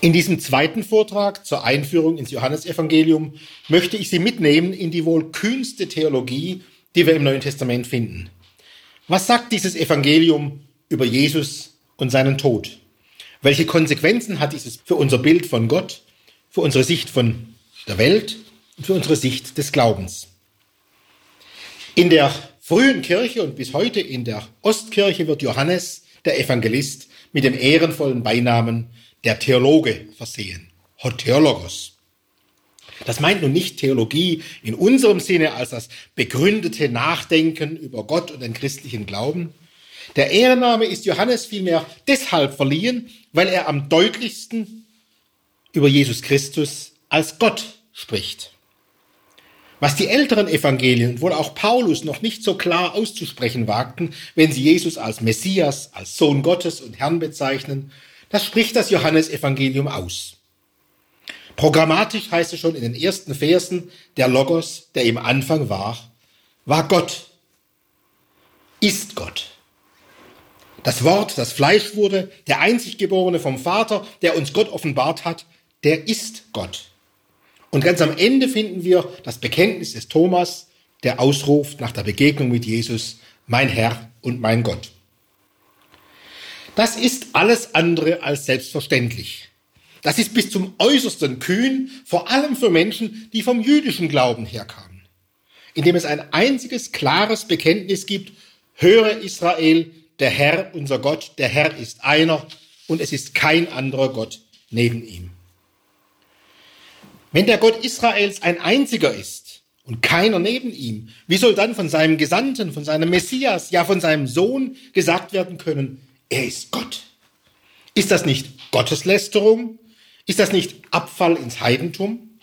In diesem zweiten Vortrag zur Einführung ins Johannesevangelium möchte ich Sie mitnehmen in die wohl kühnste Theologie, die wir im Neuen Testament finden. Was sagt dieses Evangelium über Jesus und seinen Tod? Welche Konsequenzen hat dieses für unser Bild von Gott, für unsere Sicht von der Welt und für unsere Sicht des Glaubens? In der frühen Kirche und bis heute in der Ostkirche wird Johannes, der Evangelist, mit dem ehrenvollen Beinamen der Theologe versehen. Hotheologos. Das meint nun nicht Theologie in unserem Sinne als das begründete Nachdenken über Gott und den christlichen Glauben. Der Ehrenname ist Johannes vielmehr deshalb verliehen, weil er am deutlichsten über Jesus Christus als Gott spricht. Was die älteren Evangelien, wohl auch Paulus, noch nicht so klar auszusprechen wagten, wenn sie Jesus als Messias, als Sohn Gottes und Herrn bezeichnen, das spricht das Johannesevangelium aus. Programmatisch heißt es schon in den ersten Versen, der Logos, der im Anfang war, war Gott, ist Gott. Das Wort, das Fleisch wurde, der einzig Geborene vom Vater, der uns Gott offenbart hat, der ist Gott. Und ganz am Ende finden wir das Bekenntnis des Thomas, der ausruft nach der Begegnung mit Jesus, mein Herr und mein Gott. Das ist alles andere als selbstverständlich. Das ist bis zum äußersten kühn, vor allem für Menschen, die vom jüdischen Glauben herkamen, indem es ein einziges klares Bekenntnis gibt, höre Israel, der Herr, unser Gott, der Herr ist einer und es ist kein anderer Gott neben ihm. Wenn der Gott Israels ein einziger ist und keiner neben ihm, wie soll dann von seinem Gesandten, von seinem Messias, ja von seinem Sohn gesagt werden können, er ist Gott. Ist das nicht Gotteslästerung? Ist das nicht Abfall ins Heidentum?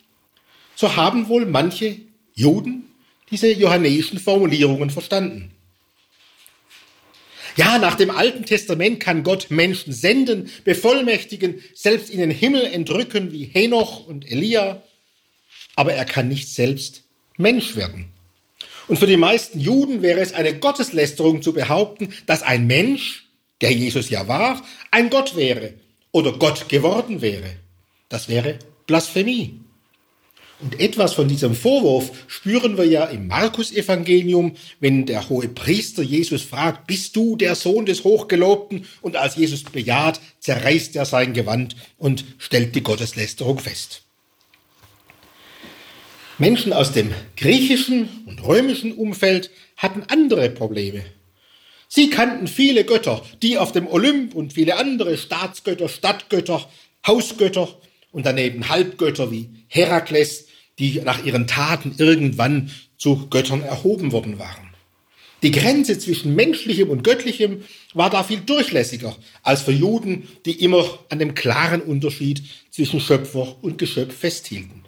So haben wohl manche Juden diese johannäischen Formulierungen verstanden. Ja, nach dem Alten Testament kann Gott Menschen senden, bevollmächtigen, selbst in den Himmel entrücken wie Henoch und Elia, aber er kann nicht selbst Mensch werden. Und für die meisten Juden wäre es eine Gotteslästerung zu behaupten, dass ein Mensch der Jesus ja war, ein Gott wäre oder Gott geworden wäre. Das wäre Blasphemie. Und etwas von diesem Vorwurf spüren wir ja im Markus-Evangelium, wenn der hohe Priester Jesus fragt, bist du der Sohn des Hochgelobten? Und als Jesus bejaht, zerreißt er sein Gewand und stellt die Gotteslästerung fest. Menschen aus dem griechischen und römischen Umfeld hatten andere Probleme. Sie kannten viele Götter, die auf dem Olymp und viele andere Staatsgötter, Stadtgötter, Hausgötter und daneben Halbgötter wie Herakles, die nach ihren Taten irgendwann zu Göttern erhoben worden waren. Die Grenze zwischen menschlichem und göttlichem war da viel durchlässiger als für Juden, die immer an dem klaren Unterschied zwischen Schöpfer und Geschöpf festhielten.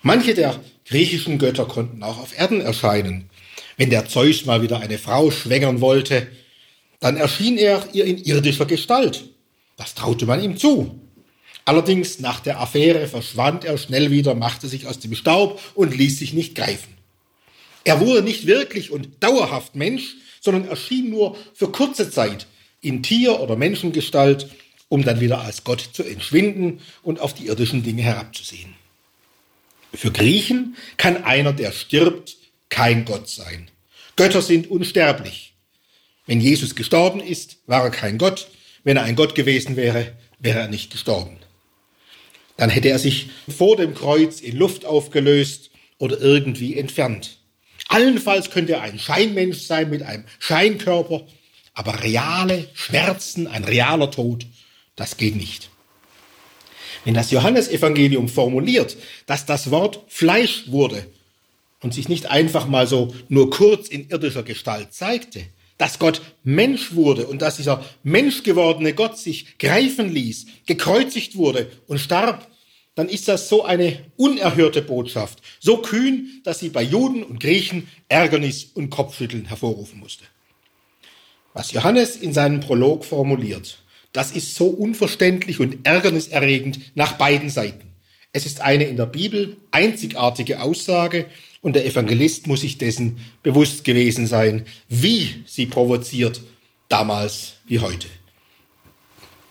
Manche der griechischen Götter konnten auch auf Erden erscheinen, wenn der Zeus mal wieder eine Frau schwängern wollte, dann erschien er ihr in irdischer Gestalt. Das traute man ihm zu. Allerdings nach der Affäre verschwand er schnell wieder, machte sich aus dem Staub und ließ sich nicht greifen. Er wurde nicht wirklich und dauerhaft Mensch, sondern erschien nur für kurze Zeit in Tier- oder Menschengestalt, um dann wieder als Gott zu entschwinden und auf die irdischen Dinge herabzusehen. Für Griechen kann einer, der stirbt, kein Gott sein. Götter sind unsterblich. Wenn Jesus gestorben ist, war er kein Gott. Wenn er ein Gott gewesen wäre, wäre er nicht gestorben. Dann hätte er sich vor dem Kreuz in Luft aufgelöst oder irgendwie entfernt. Allenfalls könnte er ein Scheinmensch sein mit einem Scheinkörper, aber reale Schmerzen, ein realer Tod, das geht nicht. Wenn das Johannesevangelium formuliert, dass das Wort Fleisch wurde und sich nicht einfach mal so nur kurz in irdischer Gestalt zeigte, dass Gott Mensch wurde und dass dieser menschgewordene Gott sich greifen ließ, gekreuzigt wurde und starb, dann ist das so eine unerhörte Botschaft, so kühn, dass sie bei Juden und Griechen Ärgernis und Kopfschütteln hervorrufen musste. Was Johannes in seinem Prolog formuliert, das ist so unverständlich und ärgerniserregend nach beiden Seiten. Es ist eine in der Bibel einzigartige Aussage und der Evangelist muss sich dessen bewusst gewesen sein, wie sie provoziert, damals wie heute.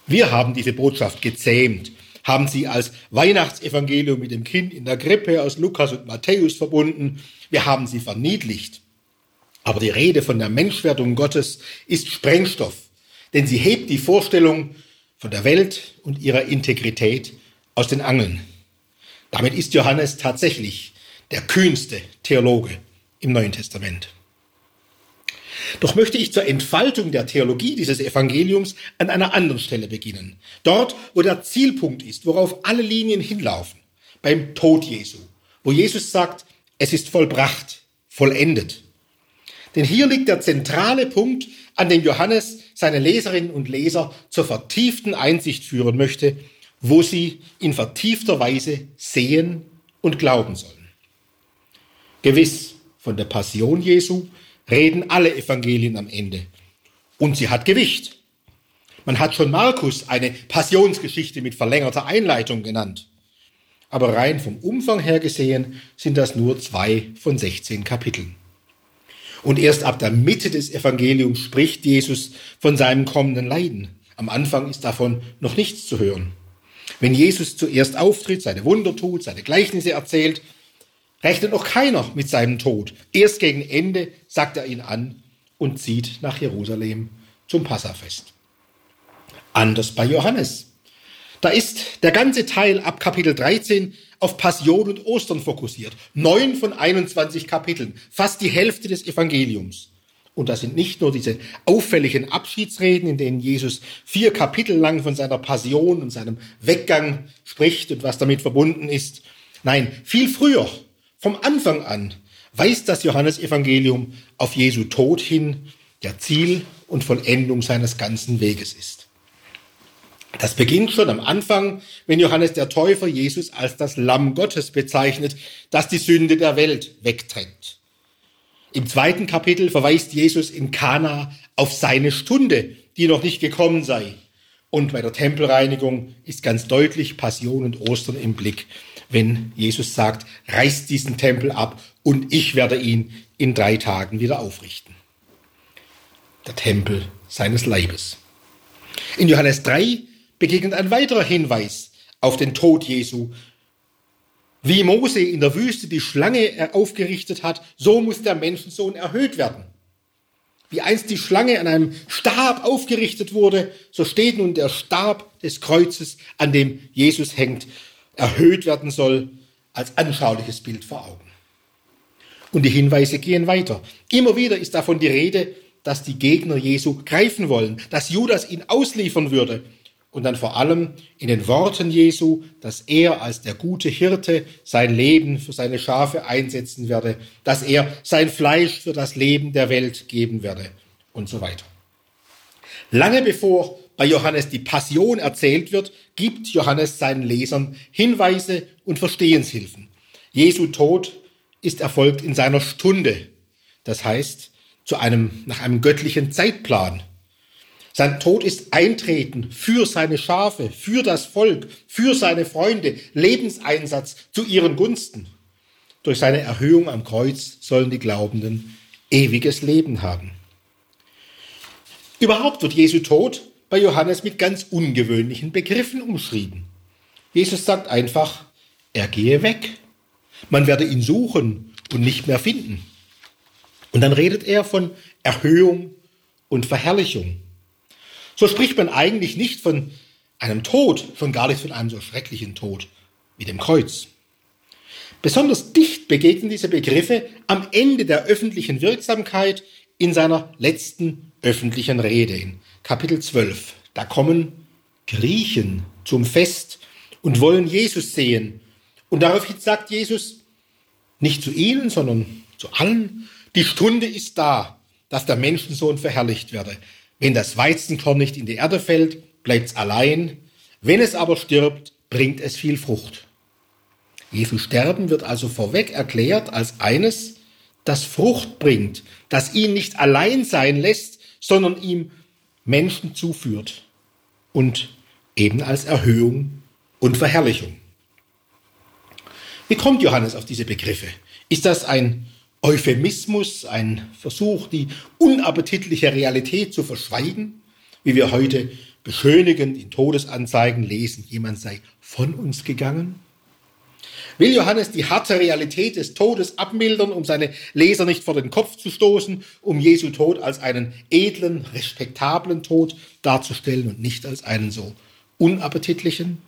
Wir haben diese Botschaft gezähmt, haben sie als Weihnachtsevangelium mit dem Kind in der Grippe aus Lukas und Matthäus verbunden. Wir haben sie verniedlicht. Aber die Rede von der Menschwerdung Gottes ist Sprengstoff, denn sie hebt die Vorstellung von der Welt und ihrer Integrität aus den Angeln. Damit ist Johannes tatsächlich der kühnste Theologe im Neuen Testament. Doch möchte ich zur Entfaltung der Theologie dieses Evangeliums an einer anderen Stelle beginnen. Dort, wo der Zielpunkt ist, worauf alle Linien hinlaufen. Beim Tod Jesu. Wo Jesus sagt, es ist vollbracht, vollendet. Denn hier liegt der zentrale Punkt, an dem Johannes seine Leserinnen und Leser zur vertieften Einsicht führen möchte, wo sie in vertiefter Weise sehen und glauben sollen. Gewiss, von der Passion Jesu reden alle Evangelien am Ende. Und sie hat Gewicht. Man hat schon Markus eine Passionsgeschichte mit verlängerter Einleitung genannt. Aber rein vom Umfang her gesehen sind das nur zwei von 16 Kapiteln. Und erst ab der Mitte des Evangeliums spricht Jesus von seinem kommenden Leiden. Am Anfang ist davon noch nichts zu hören. Wenn Jesus zuerst auftritt, seine Wunder tut, seine Gleichnisse erzählt, rechnet noch keiner mit seinem Tod. Erst gegen Ende sagt er ihn an und zieht nach Jerusalem zum Passafest. Anders bei Johannes. Da ist der ganze Teil ab Kapitel 13 auf Passion und Ostern fokussiert. Neun von 21 Kapiteln, fast die Hälfte des Evangeliums. Und das sind nicht nur diese auffälligen Abschiedsreden, in denen Jesus vier Kapitel lang von seiner Passion und seinem Weggang spricht und was damit verbunden ist. Nein, viel früher vom Anfang an weist das Johannesevangelium auf Jesu Tod hin, der Ziel und Vollendung seines ganzen Weges ist. Das beginnt schon am Anfang, wenn Johannes der Täufer Jesus als das Lamm Gottes bezeichnet, das die Sünde der Welt wegtrennt. Im zweiten Kapitel verweist Jesus in Kana auf seine Stunde, die noch nicht gekommen sei. Und bei der Tempelreinigung ist ganz deutlich Passion und Ostern im Blick wenn Jesus sagt, reißt diesen Tempel ab und ich werde ihn in drei Tagen wieder aufrichten. Der Tempel seines Leibes. In Johannes 3 begegnet ein weiterer Hinweis auf den Tod Jesu. Wie Mose in der Wüste die Schlange aufgerichtet hat, so muss der Menschensohn erhöht werden. Wie einst die Schlange an einem Stab aufgerichtet wurde, so steht nun der Stab des Kreuzes, an dem Jesus hängt, erhöht werden soll, als anschauliches Bild vor Augen. Und die Hinweise gehen weiter. Immer wieder ist davon die Rede, dass die Gegner Jesu greifen wollen, dass Judas ihn ausliefern würde. Und dann vor allem in den Worten Jesu, dass er als der gute Hirte sein Leben für seine Schafe einsetzen werde, dass er sein Fleisch für das Leben der Welt geben werde und so weiter. Lange bevor bei Johannes die Passion erzählt wird, gibt Johannes seinen Lesern Hinweise und Verstehenshilfen. Jesu Tod ist erfolgt in seiner Stunde, das heißt zu einem, nach einem göttlichen Zeitplan. Sein Tod ist Eintreten für seine Schafe, für das Volk, für seine Freunde, Lebenseinsatz zu ihren Gunsten. Durch seine Erhöhung am Kreuz sollen die Glaubenden ewiges Leben haben. Überhaupt wird Jesu Tod bei Johannes mit ganz ungewöhnlichen Begriffen umschrieben. Jesus sagt einfach, er gehe weg. Man werde ihn suchen und nicht mehr finden. Und dann redet er von Erhöhung und Verherrlichung. So spricht man eigentlich nicht von einem Tod, schon gar nicht von einem so schrecklichen Tod wie dem Kreuz. Besonders dicht begegnen diese Begriffe am Ende der öffentlichen Wirksamkeit in seiner letzten öffentlichen Rede in Kapitel 12. Da kommen Griechen zum Fest und wollen Jesus sehen. Und daraufhin sagt Jesus, nicht zu ihnen, sondern zu allen, die Stunde ist da, dass der Menschensohn verherrlicht werde. Wenn das Weizenkorn nicht in die Erde fällt, bleibt's allein. Wenn es aber stirbt, bringt es viel Frucht. Jesu Sterben wird also vorweg erklärt als eines, das Frucht bringt, das ihn nicht allein sein lässt, sondern ihm Menschen zuführt und eben als Erhöhung und Verherrlichung. Wie kommt Johannes auf diese Begriffe? Ist das ein Euphemismus, ein Versuch, die unappetitliche Realität zu verschweigen, wie wir heute beschönigend in Todesanzeigen lesen, jemand sei von uns gegangen? Will Johannes die harte Realität des Todes abmildern, um seine Leser nicht vor den Kopf zu stoßen, um Jesu Tod als einen edlen, respektablen Tod darzustellen und nicht als einen so unappetitlichen?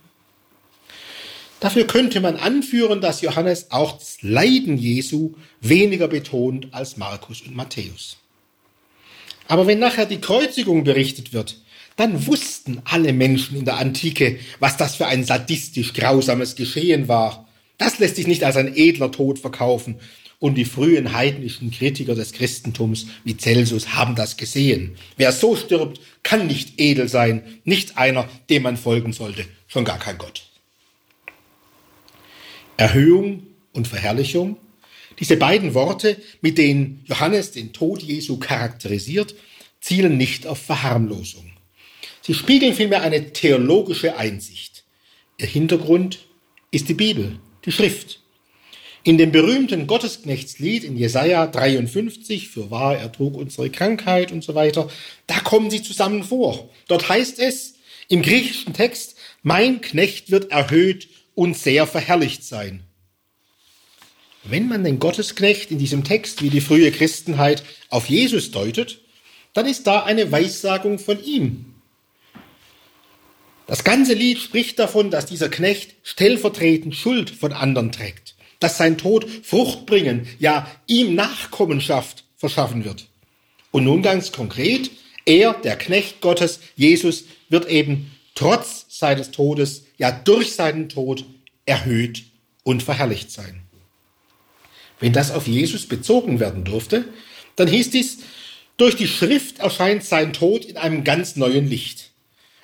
Dafür könnte man anführen, dass Johannes auch das Leiden Jesu weniger betont als Markus und Matthäus. Aber wenn nachher die Kreuzigung berichtet wird, dann wussten alle Menschen in der Antike, was das für ein sadistisch grausames Geschehen war. Das lässt sich nicht als ein edler Tod verkaufen. Und die frühen heidnischen Kritiker des Christentums wie Celsus haben das gesehen. Wer so stirbt, kann nicht edel sein, nicht einer, dem man folgen sollte, schon gar kein Gott. Erhöhung und Verherrlichung, diese beiden Worte, mit denen Johannes den Tod Jesu charakterisiert, zielen nicht auf Verharmlosung. Sie spiegeln vielmehr eine theologische Einsicht. Ihr Hintergrund ist die Bibel, die Schrift. In dem berühmten Gottesknechtslied in Jesaja 53, für wahr, er trug unsere Krankheit und so weiter, da kommen sie zusammen vor. Dort heißt es im griechischen Text, mein Knecht wird erhöht und sehr verherrlicht sein. Wenn man den Gottesknecht in diesem Text wie die frühe Christenheit auf Jesus deutet, dann ist da eine Weissagung von ihm. Das ganze Lied spricht davon, dass dieser Knecht stellvertretend Schuld von anderen trägt, dass sein Tod Frucht bringen, ja ihm Nachkommenschaft verschaffen wird. Und nun ganz konkret, er, der Knecht Gottes, Jesus, wird eben trotz seines Todes, ja durch seinen Tod erhöht und verherrlicht sein. Wenn das auf Jesus bezogen werden durfte, dann hieß dies, durch die Schrift erscheint sein Tod in einem ganz neuen Licht.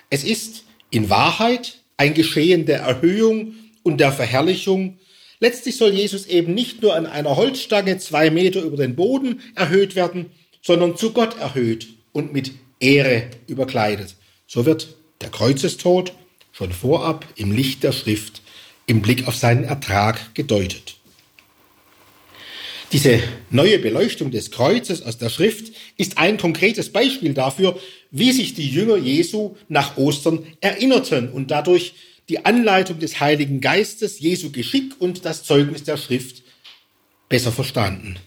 Es ist in Wahrheit ein Geschehen der Erhöhung und der Verherrlichung. Letztlich soll Jesus eben nicht nur an einer Holzstange zwei Meter über den Boden erhöht werden, sondern zu Gott erhöht und mit Ehre überkleidet. So wird der Kreuzestod schon vorab im Licht der Schrift im Blick auf seinen Ertrag gedeutet. Diese neue Beleuchtung des Kreuzes aus der Schrift ist ein konkretes Beispiel dafür, wie sich die Jünger Jesu nach Ostern erinnerten und dadurch die Anleitung des Heiligen Geistes, Jesu Geschick und das Zeugnis der Schrift besser verstanden.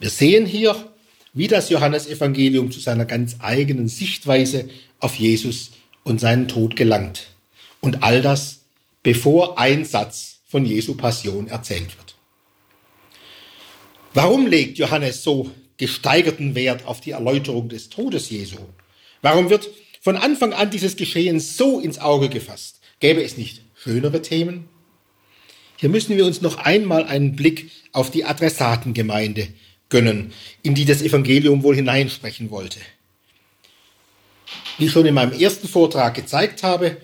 Wir sehen hier, wie das Johannesevangelium zu seiner ganz eigenen Sichtweise auf Jesus und seinen Tod gelangt. Und all das, bevor ein Satz von Jesu Passion erzählt wird. Warum legt Johannes so gesteigerten Wert auf die Erläuterung des Todes Jesu? Warum wird von Anfang an dieses Geschehen so ins Auge gefasst? Gäbe es nicht schönere Themen? Hier müssen wir uns noch einmal einen Blick auf die Adressatengemeinde gönnen, in die das Evangelium wohl hineinsprechen wollte. Wie ich schon in meinem ersten Vortrag gezeigt habe,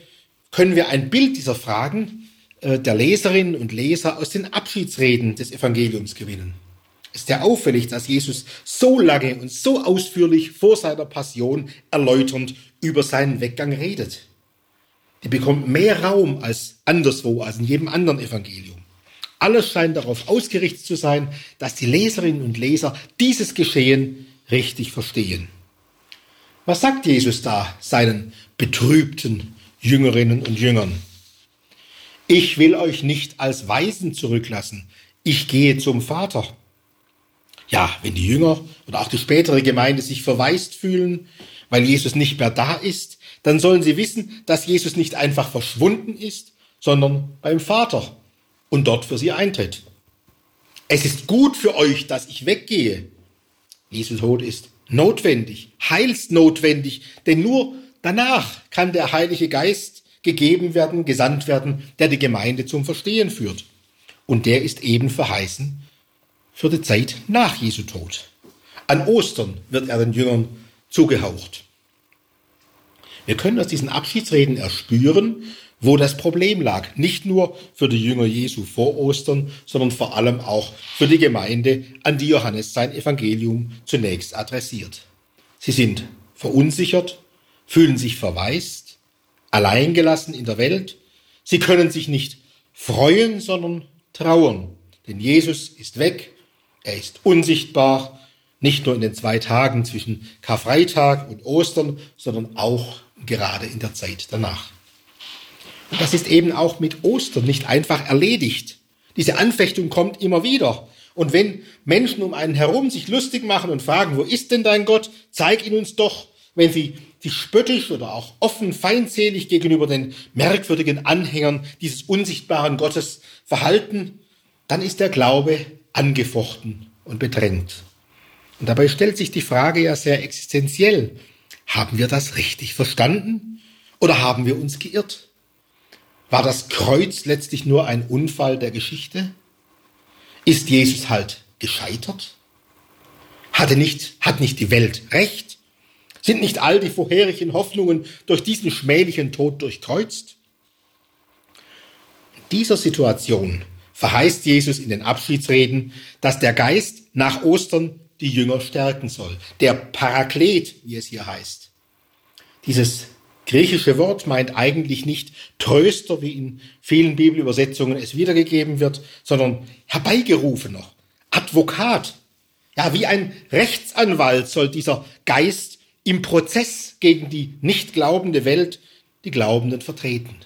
können wir ein Bild dieser Fragen äh, der Leserinnen und Leser aus den Abschiedsreden des Evangeliums gewinnen ist ja auffällig, dass Jesus so lange und so ausführlich vor seiner Passion erläuternd über seinen Weggang redet. Die bekommt mehr Raum als anderswo, als in jedem anderen Evangelium. Alles scheint darauf ausgerichtet zu sein, dass die Leserinnen und Leser dieses Geschehen richtig verstehen. Was sagt Jesus da seinen betrübten Jüngerinnen und Jüngern? Ich will euch nicht als Weisen zurücklassen. Ich gehe zum Vater. Ja, wenn die Jünger oder auch die spätere Gemeinde sich verwaist fühlen, weil Jesus nicht mehr da ist, dann sollen sie wissen, dass Jesus nicht einfach verschwunden ist, sondern beim Vater und dort für sie eintritt. Es ist gut für euch, dass ich weggehe. Jesu Tod ist notwendig, heilsnotwendig, denn nur danach kann der Heilige Geist gegeben werden, gesandt werden, der die Gemeinde zum Verstehen führt. Und der ist eben verheißen für die Zeit nach Jesu Tod. An Ostern wird er den Jüngern zugehaucht. Wir können aus diesen Abschiedsreden erspüren, wo das Problem lag. Nicht nur für die Jünger Jesu vor Ostern, sondern vor allem auch für die Gemeinde, an die Johannes sein Evangelium zunächst adressiert. Sie sind verunsichert, fühlen sich verwaist, alleingelassen in der Welt. Sie können sich nicht freuen, sondern trauern. Denn Jesus ist weg er ist unsichtbar. Nicht nur in den zwei Tagen zwischen Karfreitag und Ostern, sondern auch gerade in der Zeit danach. Und das ist eben auch mit Ostern nicht einfach erledigt. Diese Anfechtung kommt immer wieder. Und wenn Menschen um einen herum sich lustig machen und fragen, wo ist denn dein Gott? Zeig ihn uns doch. Wenn sie sich spöttisch oder auch offen feindselig gegenüber den merkwürdigen Anhängern dieses unsichtbaren Gottes verhalten, dann ist der Glaube angefochten und bedrängt. Und dabei stellt sich die Frage ja sehr existenziell. Haben wir das richtig verstanden oder haben wir uns geirrt? War das Kreuz letztlich nur ein Unfall der Geschichte? Ist Jesus halt gescheitert? Hatte nicht, hat nicht die Welt recht? Sind nicht all die vorherigen Hoffnungen durch diesen schmählichen Tod durchkreuzt? Dieser Situation verheißt Jesus in den Abschiedsreden, dass der Geist nach Ostern die Jünger stärken soll. Der Paraklet, wie es hier heißt. Dieses griechische Wort meint eigentlich nicht Tröster, wie in vielen Bibelübersetzungen es wiedergegeben wird, sondern herbeigerufener, Advokat. Ja, wie ein Rechtsanwalt soll dieser Geist im Prozess gegen die nicht glaubende Welt die Glaubenden vertreten.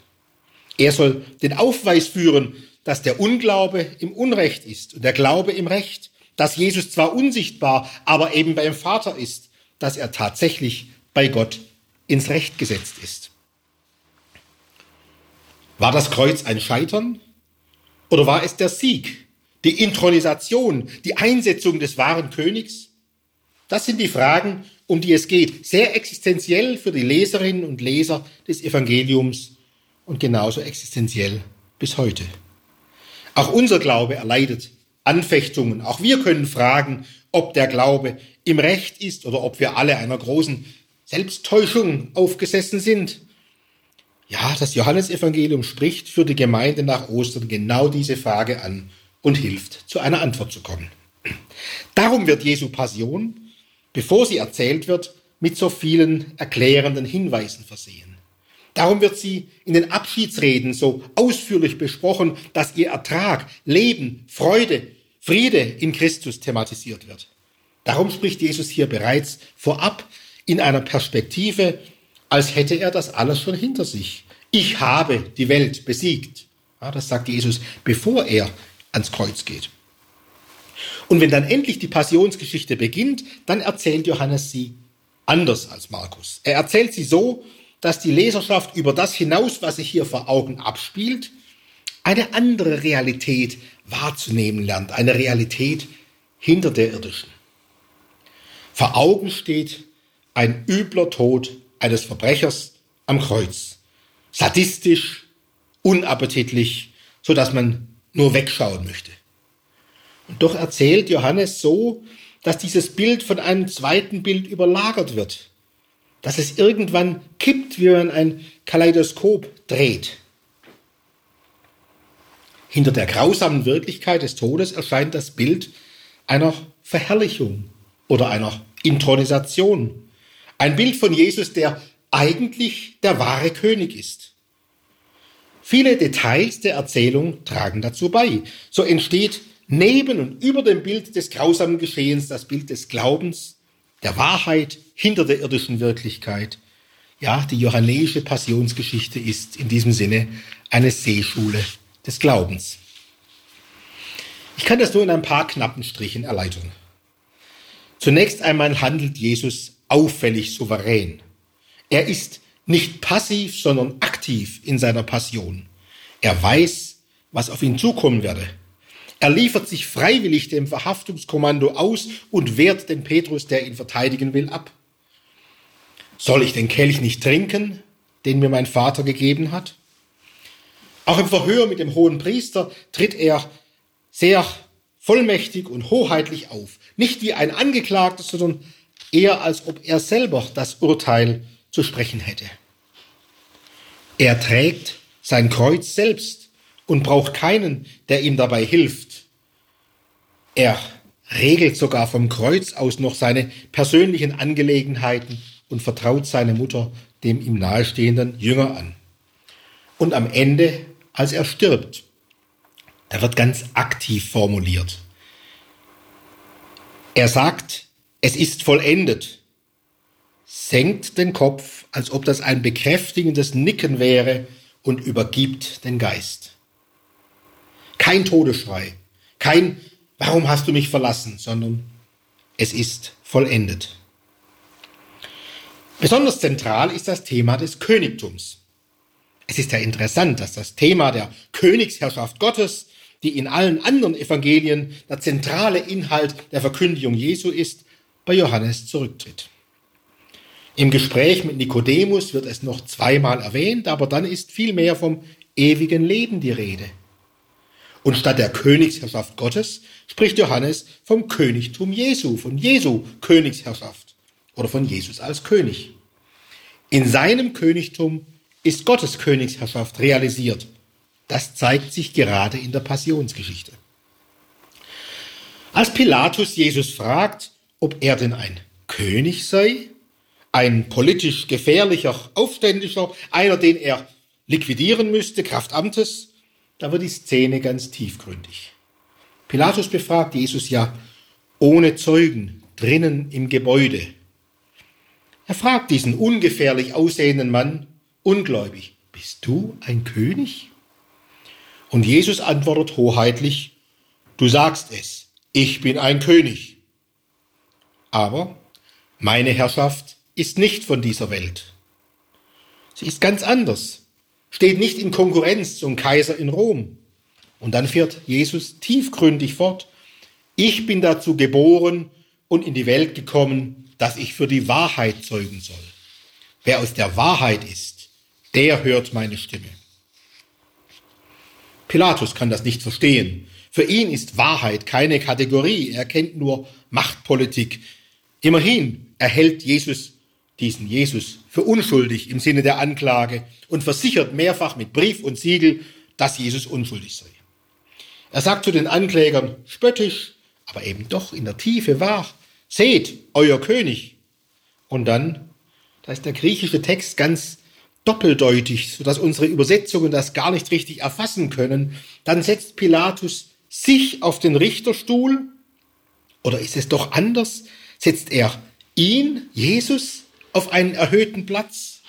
Er soll den Aufweis führen, dass der Unglaube im Unrecht ist und der Glaube im Recht, dass Jesus zwar unsichtbar, aber eben beim Vater ist, dass er tatsächlich bei Gott ins Recht gesetzt ist. War das Kreuz ein Scheitern oder war es der Sieg, die Intronisation, die Einsetzung des wahren Königs? Das sind die Fragen, um die es geht, sehr existenziell für die Leserinnen und Leser des Evangeliums und genauso existenziell bis heute. Auch unser Glaube erleidet Anfechtungen. Auch wir können fragen, ob der Glaube im Recht ist oder ob wir alle einer großen Selbsttäuschung aufgesessen sind. Ja, das Johannesevangelium spricht für die Gemeinde nach Ostern genau diese Frage an und hilft, zu einer Antwort zu kommen. Darum wird Jesu Passion, bevor sie erzählt wird, mit so vielen erklärenden Hinweisen versehen. Darum wird sie in den Abschiedsreden so ausführlich besprochen, dass ihr Ertrag, Leben, Freude, Friede in Christus thematisiert wird. Darum spricht Jesus hier bereits vorab in einer Perspektive, als hätte er das alles schon hinter sich. Ich habe die Welt besiegt. Ja, das sagt Jesus, bevor er ans Kreuz geht. Und wenn dann endlich die Passionsgeschichte beginnt, dann erzählt Johannes sie anders als Markus. Er erzählt sie so, dass die Leserschaft über das hinaus, was sich hier vor Augen abspielt, eine andere Realität wahrzunehmen lernt, eine Realität hinter der irdischen. Vor Augen steht ein übler Tod eines Verbrechers am Kreuz. Sadistisch, unappetitlich, so dass man nur wegschauen möchte. Und doch erzählt Johannes so, dass dieses Bild von einem zweiten Bild überlagert wird, dass es irgendwann kippt, wie man ein Kaleidoskop dreht. Hinter der grausamen Wirklichkeit des Todes erscheint das Bild einer Verherrlichung oder einer Intronisation. Ein Bild von Jesus, der eigentlich der wahre König ist. Viele Details der Erzählung tragen dazu bei. So entsteht neben und über dem Bild des grausamen Geschehens das Bild des Glaubens, der Wahrheit hinter der irdischen Wirklichkeit. Ja, die johannäische Passionsgeschichte ist in diesem Sinne eine Seeschule des Glaubens. Ich kann das nur in ein paar knappen Strichen erläutern. Zunächst einmal handelt Jesus auffällig souverän. Er ist nicht passiv, sondern aktiv in seiner Passion. Er weiß, was auf ihn zukommen werde. Er liefert sich freiwillig dem Verhaftungskommando aus und wehrt den Petrus, der ihn verteidigen will, ab. Soll ich den Kelch nicht trinken, den mir mein Vater gegeben hat? Auch im Verhör mit dem hohen Priester tritt er sehr vollmächtig und hoheitlich auf. Nicht wie ein Angeklagter, sondern eher als ob er selber das Urteil zu sprechen hätte. Er trägt sein Kreuz selbst und braucht keinen, der ihm dabei hilft. Er regelt sogar vom Kreuz aus noch seine persönlichen Angelegenheiten und vertraut seine Mutter dem ihm nahestehenden Jünger an. Und am Ende, als er stirbt, da wird ganz aktiv formuliert. Er sagt es ist vollendet, senkt den Kopf, als ob das ein bekräftigendes Nicken wäre und übergibt den Geist. Kein Todesschrei, kein Warum hast du mich verlassen, sondern es ist vollendet. Besonders zentral ist das Thema des Königtums. Es ist ja interessant, dass das Thema der Königsherrschaft Gottes, die in allen anderen Evangelien der zentrale Inhalt der Verkündigung Jesu ist, bei Johannes zurücktritt. Im Gespräch mit Nikodemus wird es noch zweimal erwähnt, aber dann ist vielmehr vom ewigen Leben die Rede. Und statt der Königsherrschaft Gottes spricht Johannes vom Königtum Jesu, von Jesu Königsherrschaft oder von Jesus als König. In seinem Königtum ist Gottes Königsherrschaft realisiert. Das zeigt sich gerade in der Passionsgeschichte. Als Pilatus Jesus fragt, ob er denn ein König sei, ein politisch gefährlicher Aufständischer, einer, den er liquidieren müsste, Kraft Amtes, da wird die Szene ganz tiefgründig. Pilatus befragt Jesus ja ohne Zeugen drinnen im Gebäude. Er fragt diesen ungefährlich aussehenden Mann ungläubig, bist du ein König? Und Jesus antwortet hoheitlich, du sagst es, ich bin ein König. Aber meine Herrschaft ist nicht von dieser Welt. Sie ist ganz anders, steht nicht in Konkurrenz zum Kaiser in Rom. Und dann fährt Jesus tiefgründig fort, ich bin dazu geboren und in die Welt gekommen, dass ich für die Wahrheit zeugen soll. Wer aus der Wahrheit ist, der hört meine Stimme. Pilatus kann das nicht verstehen. Für ihn ist Wahrheit keine Kategorie, er kennt nur Machtpolitik. Immerhin erhält Jesus diesen Jesus für unschuldig im Sinne der Anklage und versichert mehrfach mit Brief und Siegel, dass Jesus unschuldig sei. Er sagt zu den Anklägern spöttisch, aber eben doch in der Tiefe wahr, seht, euer König. Und dann, da ist der griechische Text ganz doppeldeutig, sodass unsere Übersetzungen das gar nicht richtig erfassen können, dann setzt Pilatus sich auf den Richterstuhl, oder ist es doch anders, setzt er ihn, Jesus, auf einen erhöhten Platz.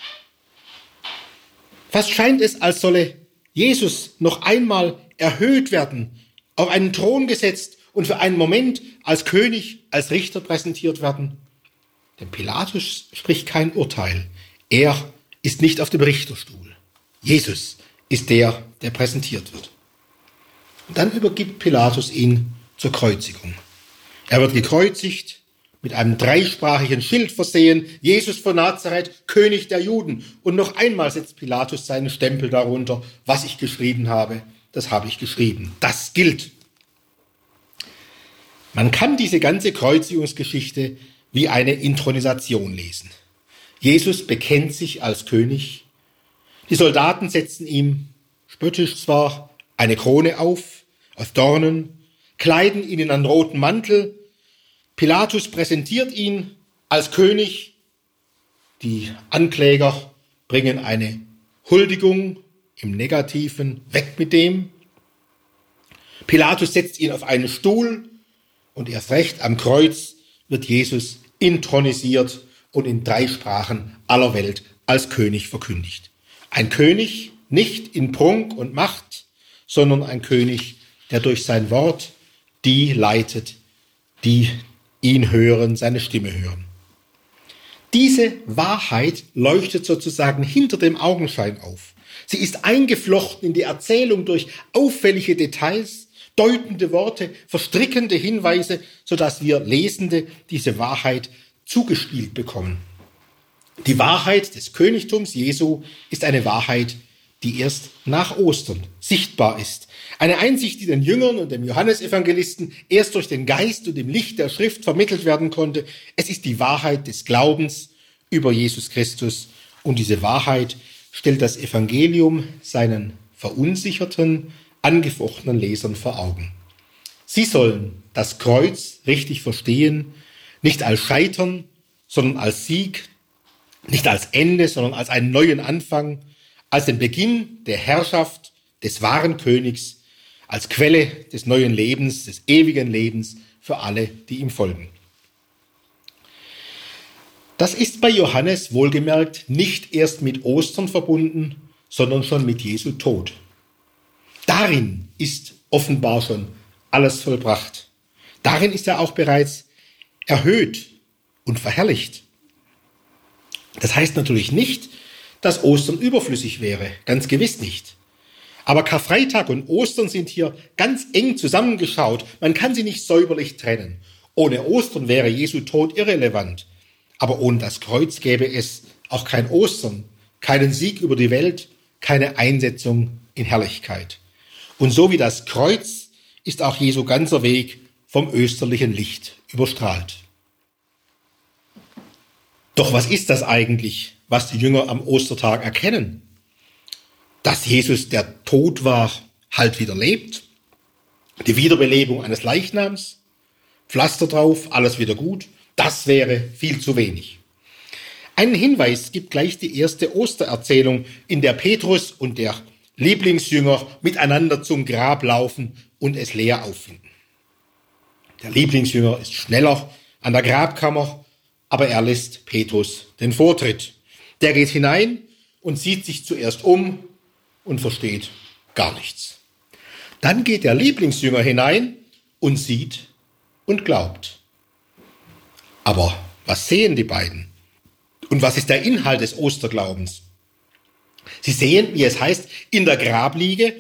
Fast scheint es, als solle Jesus noch einmal erhöht werden, auf einen Thron gesetzt und für einen Moment als König, als Richter präsentiert werden. Denn Pilatus spricht kein Urteil. Er ist nicht auf dem Richterstuhl. Jesus ist der, der präsentiert wird. Und dann übergibt Pilatus ihn zur Kreuzigung. Er wird gekreuzigt, mit einem dreisprachigen Schild versehen, Jesus von Nazareth, König der Juden. Und noch einmal setzt Pilatus seinen Stempel darunter, was ich geschrieben habe, das habe ich geschrieben. Das gilt. Man kann diese ganze Kreuzigungsgeschichte wie eine Intronisation lesen. Jesus bekennt sich als König. Die Soldaten setzen ihm, spöttisch zwar, eine Krone auf, aus Dornen, kleiden ihn in einen roten Mantel, Pilatus präsentiert ihn als König. Die Ankläger bringen eine Huldigung im Negativen weg mit dem. Pilatus setzt ihn auf einen Stuhl und erst recht am Kreuz wird Jesus intronisiert und in drei Sprachen aller Welt als König verkündigt. Ein König nicht in Prunk und Macht, sondern ein König, der durch sein Wort die leitet, die ihn hören, seine Stimme hören. Diese Wahrheit leuchtet sozusagen hinter dem Augenschein auf. Sie ist eingeflochten in die Erzählung durch auffällige Details, deutende Worte, verstrickende Hinweise, sodass wir Lesende diese Wahrheit zugespielt bekommen. Die Wahrheit des Königtums Jesu ist eine Wahrheit, die erst nach Ostern sichtbar ist. Eine Einsicht, die den Jüngern und dem Johannesevangelisten erst durch den Geist und dem Licht der Schrift vermittelt werden konnte. Es ist die Wahrheit des Glaubens über Jesus Christus. Und diese Wahrheit stellt das Evangelium seinen verunsicherten, angefochtenen Lesern vor Augen. Sie sollen das Kreuz richtig verstehen, nicht als Scheitern, sondern als Sieg, nicht als Ende, sondern als einen neuen Anfang, als den Beginn der Herrschaft des wahren Königs, als Quelle des neuen Lebens, des ewigen Lebens für alle, die ihm folgen. Das ist bei Johannes wohlgemerkt nicht erst mit Ostern verbunden, sondern schon mit Jesu Tod. Darin ist offenbar schon alles vollbracht. Darin ist er auch bereits erhöht und verherrlicht. Das heißt natürlich nicht, dass Ostern überflüssig wäre, ganz gewiss nicht. Aber Karfreitag und Ostern sind hier ganz eng zusammengeschaut. Man kann sie nicht säuberlich trennen. Ohne Ostern wäre Jesu Tod irrelevant. Aber ohne das Kreuz gäbe es auch kein Ostern, keinen Sieg über die Welt, keine Einsetzung in Herrlichkeit. Und so wie das Kreuz ist auch Jesu ganzer Weg vom österlichen Licht überstrahlt. Doch was ist das eigentlich, was die Jünger am Ostertag erkennen? Dass Jesus, der tot war, halt wieder lebt? Die Wiederbelebung eines Leichnams? Pflaster drauf, alles wieder gut? Das wäre viel zu wenig. Einen Hinweis gibt gleich die erste Ostererzählung, in der Petrus und der Lieblingsjünger miteinander zum Grab laufen und es leer auffinden. Der Lieblingsjünger ist schneller an der Grabkammer, aber er lässt Petrus den Vortritt. Der geht hinein und sieht sich zuerst um und versteht gar nichts. Dann geht der Lieblingsjünger hinein und sieht und glaubt. Aber was sehen die beiden? Und was ist der Inhalt des Osterglaubens? Sie sehen, wie es heißt, in der Grabliege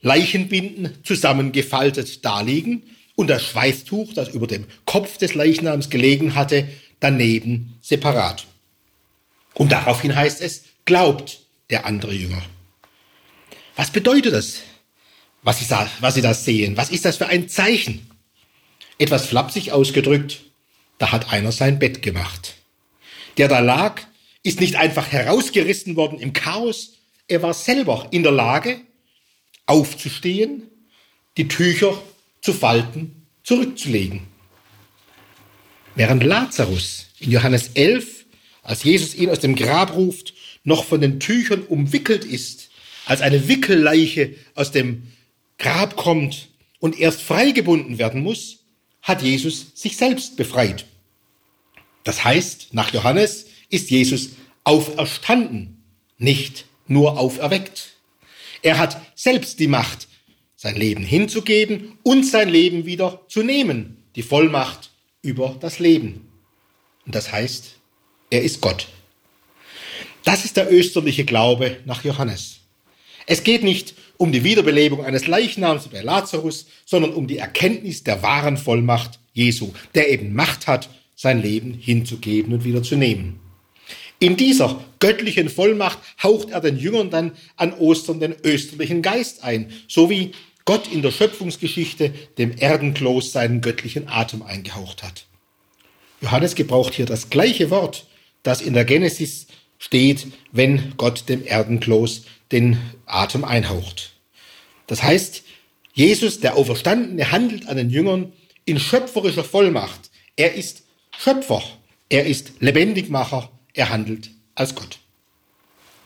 Leichenbinden zusammengefaltet daliegen und das Schweißtuch, das über dem Kopf des Leichnams gelegen hatte, daneben separat. Und daraufhin heißt es, glaubt der andere Jünger. Was bedeutet das, was Sie, was Sie da sehen? Was ist das für ein Zeichen? Etwas flapsig ausgedrückt, da hat einer sein Bett gemacht. Der da lag, ist nicht einfach herausgerissen worden im Chaos, er war selber in der Lage, aufzustehen, die Tücher zu falten, zurückzulegen. Während Lazarus in Johannes 11, als Jesus ihn aus dem Grab ruft, noch von den Tüchern umwickelt ist, als eine Wickelleiche aus dem Grab kommt und erst freigebunden werden muss, hat Jesus sich selbst befreit. Das heißt, nach Johannes ist Jesus auferstanden, nicht nur auferweckt. Er hat selbst die Macht, sein Leben hinzugeben und sein Leben wieder zu nehmen, die Vollmacht über das Leben. Und das heißt, er ist Gott. Das ist der österliche Glaube nach Johannes. Es geht nicht um die Wiederbelebung eines Leichnams bei Lazarus, sondern um die Erkenntnis der wahren Vollmacht Jesu, der eben Macht hat, sein Leben hinzugeben und wieder zu nehmen. In dieser göttlichen Vollmacht haucht er den Jüngern dann an Ostern den österlichen Geist ein, so wie Gott in der Schöpfungsgeschichte dem Erdenkloß seinen göttlichen Atem eingehaucht hat. Johannes gebraucht hier das gleiche Wort, das in der Genesis steht, wenn Gott dem Erdenkloß den Atem einhaucht. Das heißt, Jesus, der Auferstandene, handelt an den Jüngern in schöpferischer Vollmacht. Er ist Schöpfer, er ist Lebendigmacher, er handelt als Gott.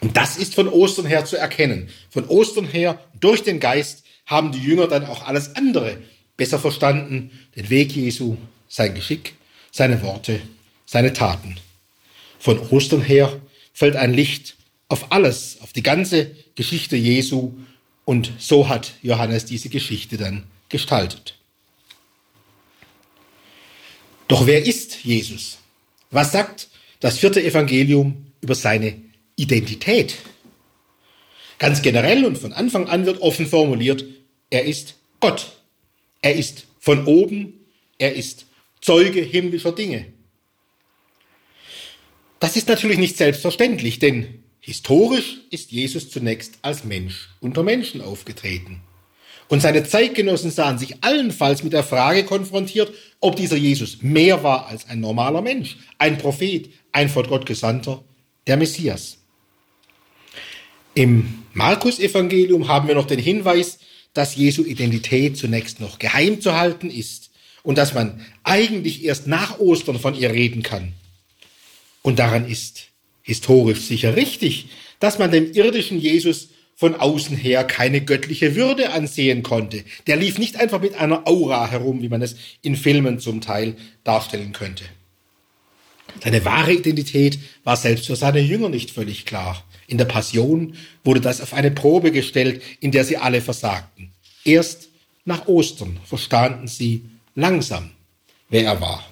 Und das ist von Ostern her zu erkennen. Von Ostern her, durch den Geist, haben die Jünger dann auch alles andere besser verstanden, den Weg Jesu, sein Geschick, seine Worte, seine Taten. Von Ostern her fällt ein Licht auf alles, auf die ganze Geschichte Jesu und so hat Johannes diese Geschichte dann gestaltet. Doch wer ist Jesus? Was sagt das vierte Evangelium über seine Identität? Ganz generell und von Anfang an wird offen formuliert, er ist Gott. Er ist von oben, er ist Zeuge himmlischer Dinge. Das ist natürlich nicht selbstverständlich, denn historisch ist Jesus zunächst als Mensch unter Menschen aufgetreten. Und seine Zeitgenossen sahen sich allenfalls mit der Frage konfrontiert, ob dieser Jesus mehr war als ein normaler Mensch, ein Prophet, ein von Gott Gesandter, der Messias. Im Markus-Evangelium haben wir noch den Hinweis, dass Jesu Identität zunächst noch geheim zu halten ist und dass man eigentlich erst nach Ostern von ihr reden kann. Und daran ist historisch sicher richtig, dass man dem irdischen Jesus von außen her keine göttliche Würde ansehen konnte. Der lief nicht einfach mit einer Aura herum, wie man es in Filmen zum Teil darstellen könnte. Seine wahre Identität war selbst für seine Jünger nicht völlig klar. In der Passion wurde das auf eine Probe gestellt, in der sie alle versagten. Erst nach Ostern verstanden sie langsam, wer er war.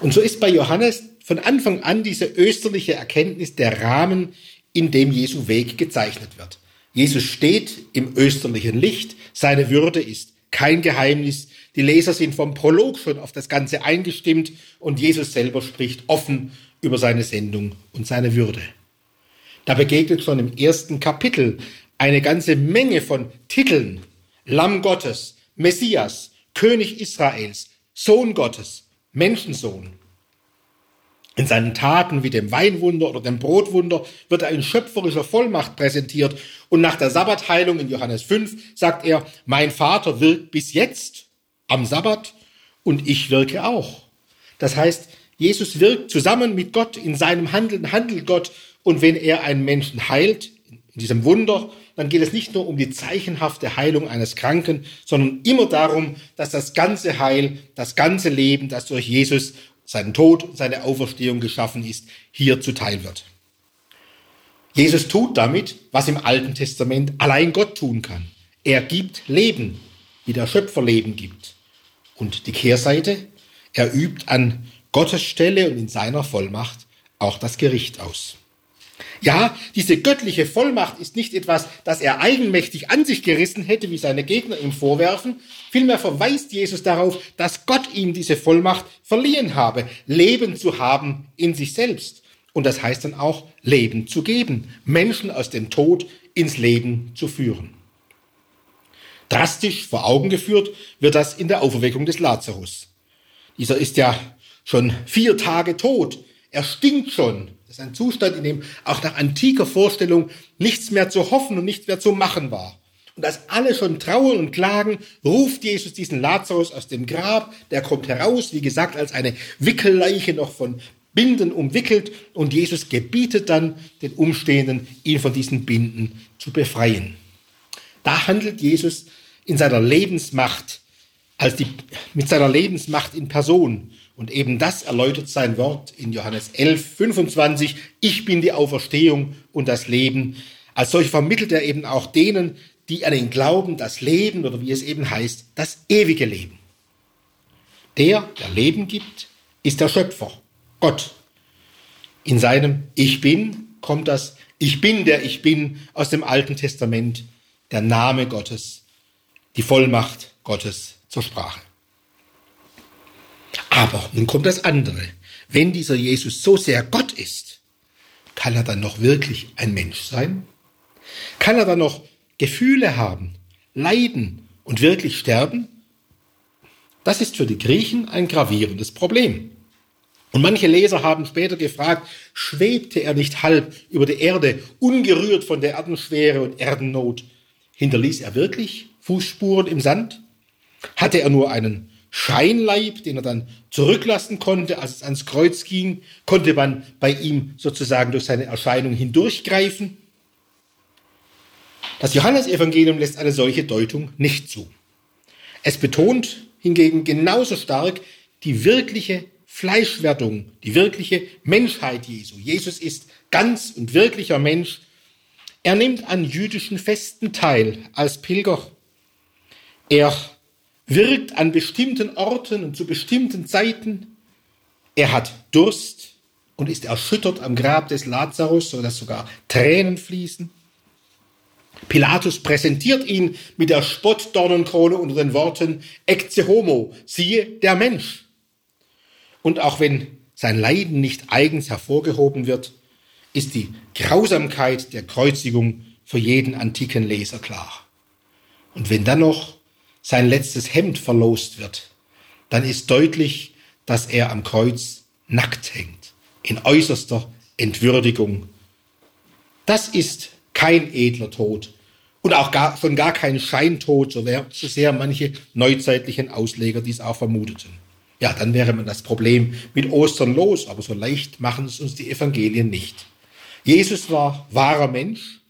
Und so ist bei Johannes von Anfang an diese österliche Erkenntnis der Rahmen, in dem Jesu Weg gezeichnet wird. Jesus steht im österlichen Licht, seine Würde ist kein Geheimnis, die Leser sind vom Prolog schon auf das Ganze eingestimmt und Jesus selber spricht offen über seine Sendung und seine Würde. Da begegnet schon im ersten Kapitel eine ganze Menge von Titeln. Lamm Gottes, Messias, König Israels, Sohn Gottes, Menschensohn. In seinen Taten wie dem Weinwunder oder dem Brotwunder wird er in schöpferischer Vollmacht präsentiert und nach der Sabbatheilung in Johannes 5 sagt er, mein Vater wirkt bis jetzt am Sabbat und ich wirke auch. Das heißt, Jesus wirkt zusammen mit Gott in seinem Handeln, handelt Gott und wenn er einen Menschen heilt, in diesem Wunder, dann geht es nicht nur um die zeichenhafte Heilung eines Kranken, sondern immer darum, dass das ganze Heil, das ganze Leben, das durch Jesus, seinen Tod und seine Auferstehung geschaffen ist, hier zuteil wird. Jesus tut damit, was im Alten Testament allein Gott tun kann. Er gibt Leben, wie der Schöpfer Leben gibt. Und die Kehrseite, er übt an Gottes Stelle und in seiner Vollmacht auch das Gericht aus. Ja, diese göttliche Vollmacht ist nicht etwas, das er eigenmächtig an sich gerissen hätte, wie seine Gegner ihm vorwerfen. Vielmehr verweist Jesus darauf, dass Gott ihm diese Vollmacht verliehen habe, Leben zu haben in sich selbst. Und das heißt dann auch, Leben zu geben, Menschen aus dem Tod ins Leben zu führen. Drastisch vor Augen geführt wird das in der Auferweckung des Lazarus. Dieser ist ja schon vier Tage tot. Er stinkt schon. Das ist ein Zustand, in dem auch nach antiker Vorstellung nichts mehr zu hoffen und nichts mehr zu machen war. Und als alle schon trauern und klagen, ruft Jesus diesen Lazarus aus dem Grab. Der kommt heraus, wie gesagt, als eine Wickelleiche noch von Binden umwickelt. Und Jesus gebietet dann den Umstehenden, ihn von diesen Binden zu befreien. Da handelt Jesus in seiner Lebensmacht, als die, mit seiner Lebensmacht in Person. Und eben das erläutert sein Wort in Johannes 11, 25. Ich bin die Auferstehung und das Leben. Als solch vermittelt er eben auch denen, die an ihn glauben, das Leben oder wie es eben heißt, das ewige Leben. Der, der Leben gibt, ist der Schöpfer, Gott. In seinem Ich bin kommt das Ich bin, der ich bin aus dem Alten Testament der Name Gottes, die Vollmacht Gottes zur Sprache. Aber nun kommt das andere. Wenn dieser Jesus so sehr Gott ist, kann er dann noch wirklich ein Mensch sein? Kann er dann noch Gefühle haben, leiden und wirklich sterben? Das ist für die Griechen ein gravierendes Problem. Und manche Leser haben später gefragt, schwebte er nicht halb über die Erde, ungerührt von der Erdenschwere und Erdennot? Hinterließ er wirklich Fußspuren im Sand? Hatte er nur einen Scheinleib, den er dann zurücklassen konnte, als es ans Kreuz ging? Konnte man bei ihm sozusagen durch seine Erscheinung hindurchgreifen? Das Johannesevangelium lässt eine solche Deutung nicht zu. Es betont hingegen genauso stark die wirkliche Fleischwerdung, die wirkliche Menschheit Jesu. Jesus ist ganz und wirklicher Mensch, er nimmt an jüdischen Festen teil als Pilger. Er wirkt an bestimmten Orten und zu bestimmten Zeiten. Er hat Durst und ist erschüttert am Grab des Lazarus, sodass sogar Tränen fließen. Pilatus präsentiert ihn mit der Spottdornenkrone unter den Worten Ecce homo, siehe der Mensch. Und auch wenn sein Leiden nicht eigens hervorgehoben wird, ist die Grausamkeit der Kreuzigung für jeden antiken Leser klar. Und wenn dann noch sein letztes Hemd verlost wird, dann ist deutlich, dass er am Kreuz nackt hängt, in äußerster Entwürdigung. Das ist kein edler Tod und auch gar, von gar kein Scheintod, so, so sehr manche neuzeitlichen Ausleger dies auch vermuteten. Ja, dann wäre man das Problem mit Ostern los, aber so leicht machen es uns die Evangelien nicht. Jesus war wahrer Mensch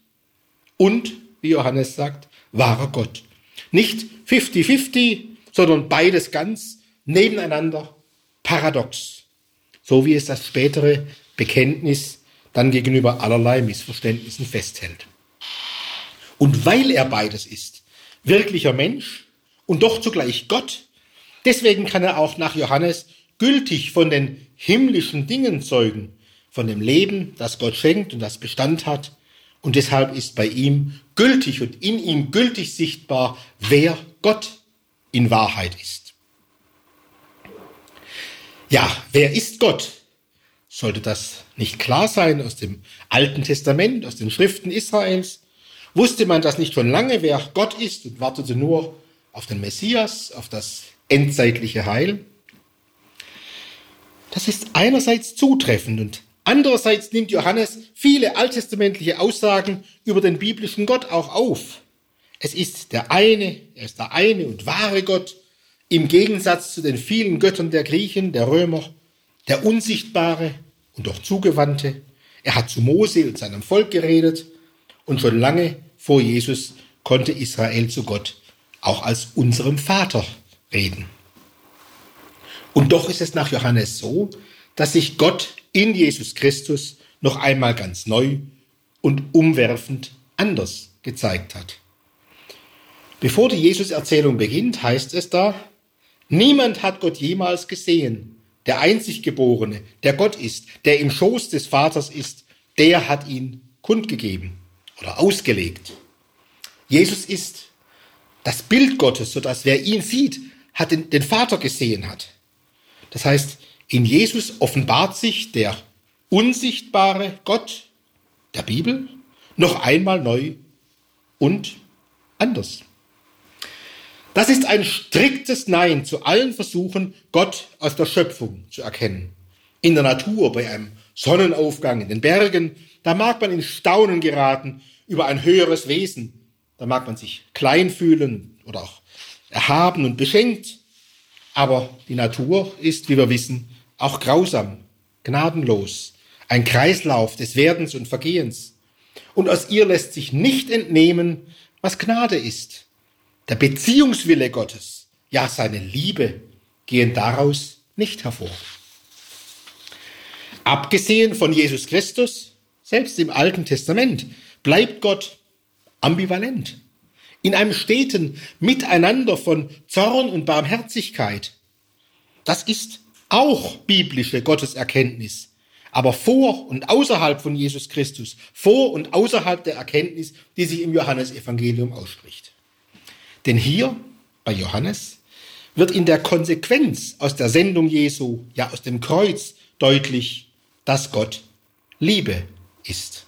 und, wie Johannes sagt, wahrer Gott. Nicht 50-50, sondern beides ganz nebeneinander, paradox. so wie es das spätere Bekenntnis dann gegenüber allerlei Missverständnissen festhält. Und weil er beides ist, wirklicher Mensch und doch zugleich Gott, deswegen kann er auch nach Johannes gültig von den himmlischen Dingen zeugen, von dem Leben, das Gott schenkt und das Bestand hat. Und deshalb ist bei ihm gültig und in ihm gültig sichtbar, wer Gott in Wahrheit ist. Ja, wer ist Gott? Sollte das nicht klar sein aus dem Alten Testament, aus den Schriften Israels? Wusste man das nicht schon lange, wer Gott ist und wartete nur auf den Messias, auf das endzeitliche Heil? Das ist einerseits zutreffend und andererseits nimmt Johannes viele alttestamentliche Aussagen über den biblischen Gott auch auf. Es ist der eine, er ist der eine und wahre Gott, im Gegensatz zu den vielen Göttern der Griechen, der Römer, der unsichtbare und doch zugewandte. Er hat zu Mose und seinem Volk geredet und schon lange vor Jesus konnte Israel zu Gott auch als unserem Vater reden. Und doch ist es nach Johannes so, dass sich Gott in Jesus Christus noch einmal ganz neu und umwerfend anders gezeigt hat. Bevor die Jesus-Erzählung beginnt, heißt es da, niemand hat Gott jemals gesehen. Der einzig Geborene, der Gott ist, der im Schoß des Vaters ist, der hat ihn kundgegeben oder ausgelegt. Jesus ist das Bild Gottes, sodass wer ihn sieht, hat den, den Vater gesehen hat. Das heißt, in Jesus offenbart sich der unsichtbare Gott der Bibel noch einmal neu und anders. Das ist ein striktes Nein zu allen Versuchen, Gott aus der Schöpfung zu erkennen. In der Natur, bei einem Sonnenaufgang, in den Bergen, da mag man in Staunen geraten über ein höheres Wesen. Da mag man sich klein fühlen oder auch erhaben und beschenkt. Aber die Natur ist, wie wir wissen, auch grausam, gnadenlos, ein Kreislauf des Werdens und Vergehens. Und aus ihr lässt sich nicht entnehmen, was Gnade ist. Der Beziehungswille Gottes, ja seine Liebe, gehen daraus nicht hervor. Abgesehen von Jesus Christus, selbst im Alten Testament, bleibt Gott ambivalent in einem steten Miteinander von Zorn und Barmherzigkeit. Das ist auch biblische Gotteserkenntnis, aber vor und außerhalb von Jesus Christus, vor und außerhalb der Erkenntnis, die sich im Johannesevangelium ausspricht. Denn hier bei Johannes wird in der Konsequenz aus der Sendung Jesu, ja aus dem Kreuz deutlich, dass Gott Liebe ist.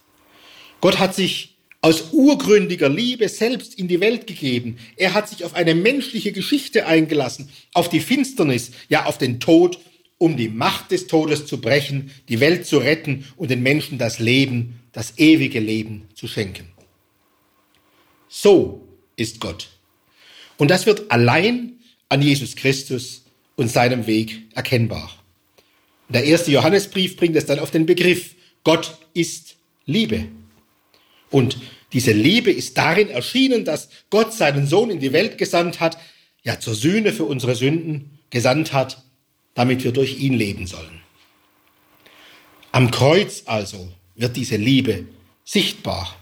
Gott hat sich aus urgründiger Liebe selbst in die Welt gegeben. Er hat sich auf eine menschliche Geschichte eingelassen, auf die Finsternis, ja auf den Tod, um die Macht des Todes zu brechen, die Welt zu retten und den Menschen das Leben, das ewige Leben zu schenken. So ist Gott. Und das wird allein an Jesus Christus und seinem Weg erkennbar. Der erste Johannesbrief bringt es dann auf den Begriff, Gott ist Liebe. Und diese Liebe ist darin erschienen, dass Gott seinen Sohn in die Welt gesandt hat, ja zur Sühne für unsere Sünden gesandt hat, damit wir durch ihn leben sollen. Am Kreuz also wird diese Liebe sichtbar.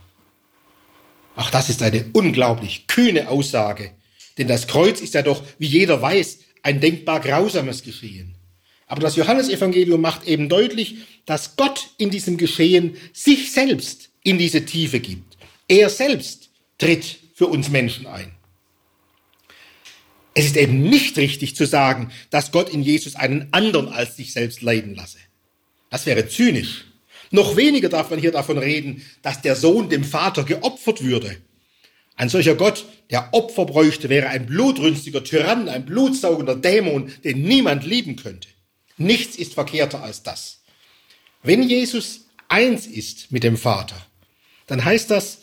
Ach, das ist eine unglaublich kühne Aussage, denn das Kreuz ist ja doch, wie jeder weiß, ein denkbar grausames Geschehen. Aber das Johannesevangelium macht eben deutlich, dass Gott in diesem Geschehen sich selbst in diese Tiefe gibt. Er selbst tritt für uns Menschen ein. Es ist eben nicht richtig zu sagen, dass Gott in Jesus einen anderen als sich selbst leiden lasse. Das wäre zynisch. Noch weniger darf man hier davon reden, dass der Sohn dem Vater geopfert würde. Ein solcher Gott, der Opfer bräuchte, wäre ein blutrünstiger Tyrann, ein blutsaugender Dämon, den niemand lieben könnte. Nichts ist verkehrter als das. Wenn Jesus eins ist mit dem Vater, dann heißt das,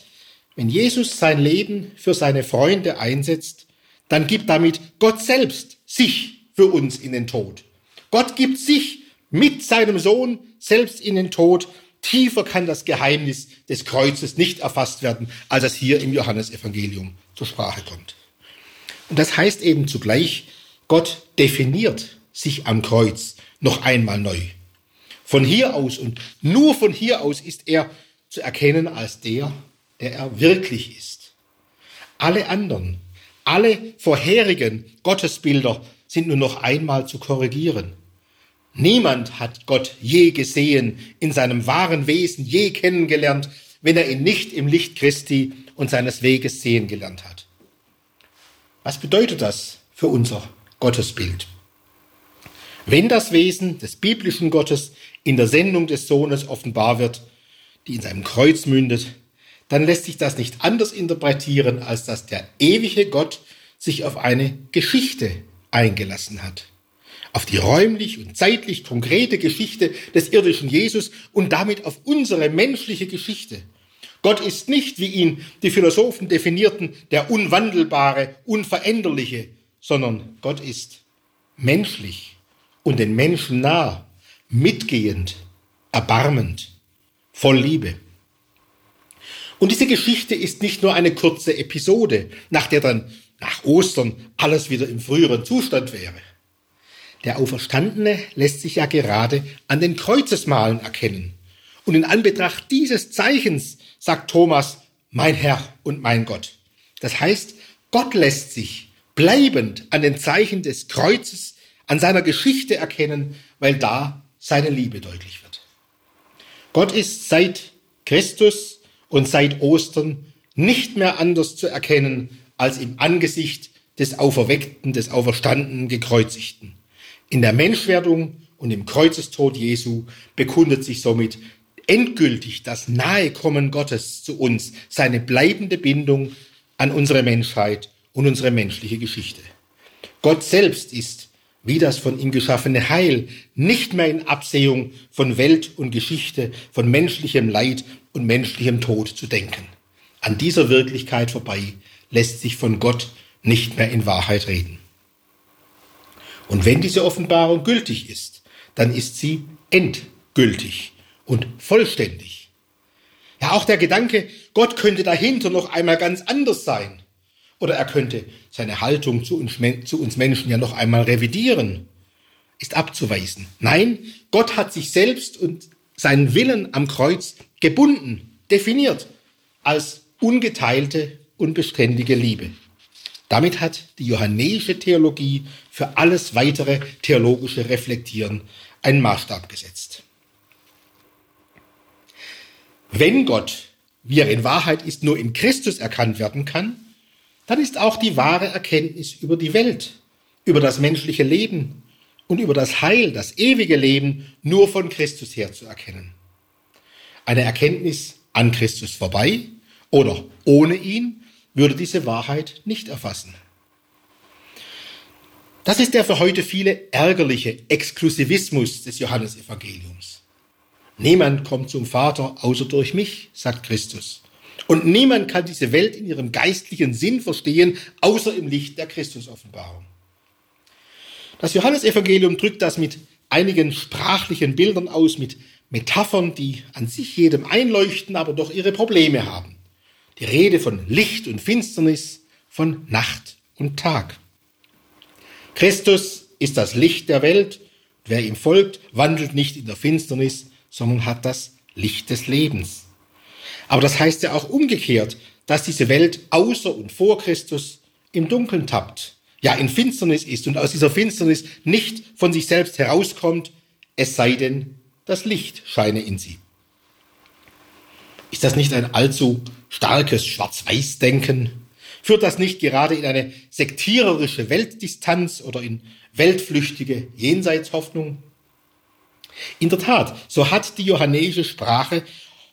wenn Jesus sein Leben für seine Freunde einsetzt, dann gibt damit Gott selbst sich für uns in den Tod. Gott gibt sich mit seinem Sohn selbst in den Tod. Tiefer kann das Geheimnis des Kreuzes nicht erfasst werden, als es hier im Johannesevangelium zur Sprache kommt. Und das heißt eben zugleich, Gott definiert sich am Kreuz noch einmal neu. Von hier aus und nur von hier aus ist er zu erkennen als der, der er wirklich ist. Alle anderen, alle vorherigen Gottesbilder sind nur noch einmal zu korrigieren. Niemand hat Gott je gesehen, in seinem wahren Wesen je kennengelernt, wenn er ihn nicht im Licht Christi und seines Weges sehen gelernt hat. Was bedeutet das für unser Gottesbild? Wenn das Wesen des biblischen Gottes in der Sendung des Sohnes offenbar wird, die in seinem Kreuz mündet, dann lässt sich das nicht anders interpretieren, als dass der ewige Gott sich auf eine Geschichte eingelassen hat. Auf die räumlich und zeitlich konkrete Geschichte des irdischen Jesus und damit auf unsere menschliche Geschichte. Gott ist nicht, wie ihn die Philosophen definierten, der unwandelbare, unveränderliche, sondern Gott ist menschlich und den Menschen nah, mitgehend, erbarmend, voll Liebe. Und diese Geschichte ist nicht nur eine kurze Episode, nach der dann nach Ostern alles wieder im früheren Zustand wäre. Der Auferstandene lässt sich ja gerade an den Kreuzesmalen erkennen. Und in Anbetracht dieses Zeichens sagt Thomas, mein Herr und mein Gott. Das heißt, Gott lässt sich bleibend an den Zeichen des Kreuzes, an seiner Geschichte erkennen, weil da seine Liebe deutlich wird. Gott ist seit Christus und seit Ostern nicht mehr anders zu erkennen als im Angesicht des Auferweckten, des Auferstandenen, Gekreuzigten. In der Menschwerdung und im Kreuzestod Jesu bekundet sich somit endgültig das Nahekommen Gottes zu uns, seine bleibende Bindung an unsere Menschheit und unsere menschliche Geschichte. Gott selbst ist, wie das von ihm geschaffene Heil, nicht mehr in Absehung von Welt und Geschichte, von menschlichem Leid und menschlichem Tod zu denken. An dieser Wirklichkeit vorbei lässt sich von Gott nicht mehr in Wahrheit reden. Und wenn diese Offenbarung gültig ist, dann ist sie endgültig und vollständig. Ja, auch der Gedanke, Gott könnte dahinter noch einmal ganz anders sein. Oder er könnte seine Haltung zu uns, zu uns Menschen ja noch einmal revidieren, ist abzuweisen. Nein, Gott hat sich selbst und seinen Willen am Kreuz gebunden, definiert als ungeteilte und beständige Liebe. Damit hat die johannäische Theologie für alles weitere theologische Reflektieren einen Maßstab gesetzt. Wenn Gott, wie er in Wahrheit ist, nur in Christus erkannt werden kann, dann ist auch die wahre Erkenntnis über die Welt, über das menschliche Leben und über das Heil, das ewige Leben nur von Christus her zu erkennen. Eine Erkenntnis an Christus vorbei oder ohne ihn würde diese Wahrheit nicht erfassen. Das ist der für heute viele ärgerliche Exklusivismus des Johannesevangeliums. Niemand kommt zum Vater außer durch mich, sagt Christus. Und niemand kann diese Welt in ihrem geistlichen Sinn verstehen, außer im Licht der Christusoffenbarung. Das Johannesevangelium drückt das mit einigen sprachlichen Bildern aus, mit Metaphern, die an sich jedem einleuchten, aber doch ihre Probleme haben. Die Rede von Licht und Finsternis, von Nacht und Tag. Christus ist das Licht der Welt. Wer ihm folgt, wandelt nicht in der Finsternis, sondern hat das Licht des Lebens. Aber das heißt ja auch umgekehrt, dass diese Welt außer und vor Christus im Dunkeln tappt, ja in Finsternis ist und aus dieser Finsternis nicht von sich selbst herauskommt, es sei denn, das Licht scheine in sie. Ist das nicht ein allzu starkes Schwarz-Weiß-Denken? Führt das nicht gerade in eine sektiererische Weltdistanz oder in weltflüchtige Jenseitshoffnung? In der Tat, so hat die johannäische Sprache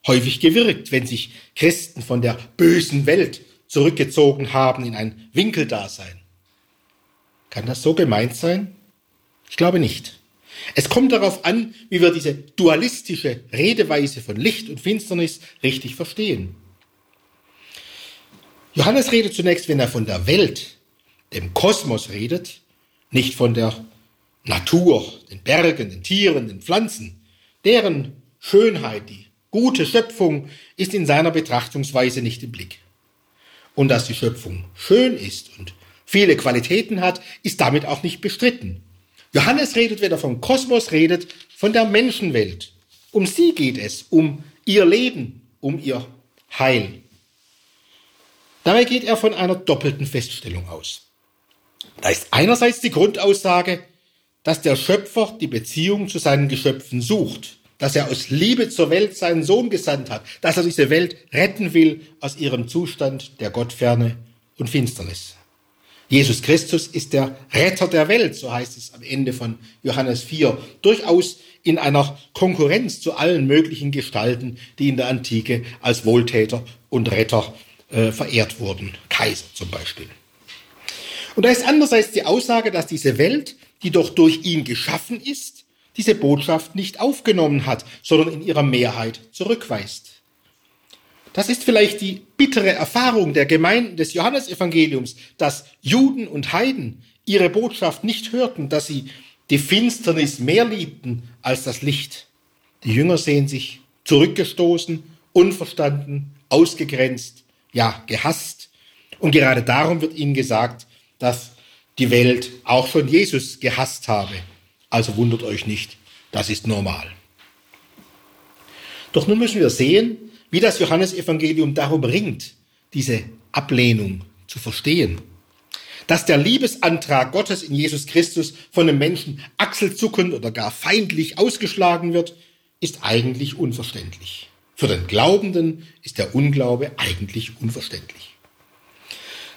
häufig gewirkt, wenn sich Christen von der bösen Welt zurückgezogen haben in ein Winkeldasein. Kann das so gemeint sein? Ich glaube nicht. Es kommt darauf an, wie wir diese dualistische Redeweise von Licht und Finsternis richtig verstehen. Johannes redet zunächst, wenn er von der Welt, dem Kosmos redet, nicht von der Natur, den Bergen, den Tieren, den Pflanzen. Deren Schönheit, die gute Schöpfung ist in seiner Betrachtungsweise nicht im Blick. Und dass die Schöpfung schön ist und viele Qualitäten hat, ist damit auch nicht bestritten. Johannes redet, wenn er vom Kosmos redet, von der Menschenwelt. Um sie geht es, um ihr Leben, um ihr Heil. Dabei geht er von einer doppelten Feststellung aus. Da ist einerseits die Grundaussage, dass der Schöpfer die Beziehung zu seinen Geschöpfen sucht, dass er aus Liebe zur Welt seinen Sohn gesandt hat, dass er diese Welt retten will aus ihrem Zustand der Gottferne und Finsternis. Jesus Christus ist der Retter der Welt, so heißt es am Ende von Johannes 4, durchaus in einer Konkurrenz zu allen möglichen Gestalten, die in der Antike als Wohltäter und Retter äh, verehrt wurden, Kaiser zum Beispiel. Und da ist andererseits die Aussage, dass diese Welt, die doch durch ihn geschaffen ist, diese Botschaft nicht aufgenommen hat, sondern in ihrer Mehrheit zurückweist. Das ist vielleicht die bittere Erfahrung der Gemeinden des Johannesevangeliums, dass Juden und Heiden ihre Botschaft nicht hörten, dass sie die Finsternis mehr liebten als das Licht. Die Jünger sehen sich zurückgestoßen, unverstanden, ausgegrenzt, ja, gehasst. Und gerade darum wird ihnen gesagt, dass die Welt auch schon Jesus gehasst habe. Also wundert euch nicht, das ist normal. Doch nun müssen wir sehen, wie das Johannesevangelium darum ringt, diese Ablehnung zu verstehen. Dass der Liebesantrag Gottes in Jesus Christus von den Menschen achselzuckend oder gar feindlich ausgeschlagen wird, ist eigentlich unverständlich. Für den Glaubenden ist der Unglaube eigentlich unverständlich.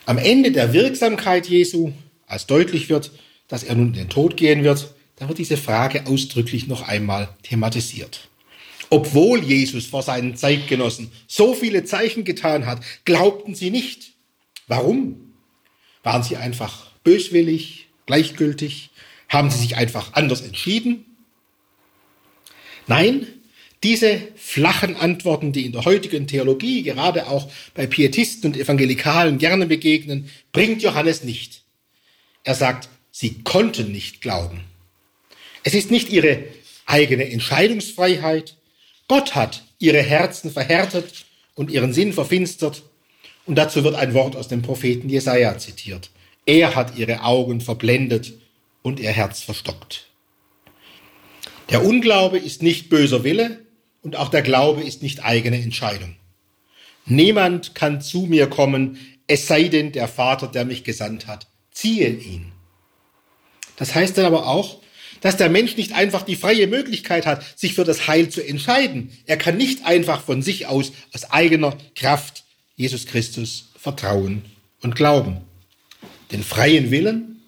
Am Ende der Wirksamkeit Jesu, als deutlich wird, dass er nun in den Tod gehen wird, da wird diese Frage ausdrücklich noch einmal thematisiert. Obwohl Jesus vor seinen Zeitgenossen so viele Zeichen getan hat, glaubten sie nicht. Warum? Waren sie einfach böswillig, gleichgültig? Haben sie sich einfach anders entschieden? Nein, diese flachen Antworten, die in der heutigen Theologie, gerade auch bei Pietisten und Evangelikalen gerne begegnen, bringt Johannes nicht. Er sagt, sie konnten nicht glauben. Es ist nicht ihre eigene Entscheidungsfreiheit. Gott hat ihre Herzen verhärtet und ihren Sinn verfinstert. Und dazu wird ein Wort aus dem Propheten Jesaja zitiert. Er hat ihre Augen verblendet und ihr Herz verstockt. Der Unglaube ist nicht böser Wille, und auch der Glaube ist nicht eigene Entscheidung. Niemand kann zu mir kommen, es sei denn der Vater, der mich gesandt hat. Ziehe ihn. Das heißt dann aber auch, dass der Mensch nicht einfach die freie Möglichkeit hat, sich für das Heil zu entscheiden. Er kann nicht einfach von sich aus, aus eigener Kraft Jesus Christus vertrauen und glauben. Den freien Willen,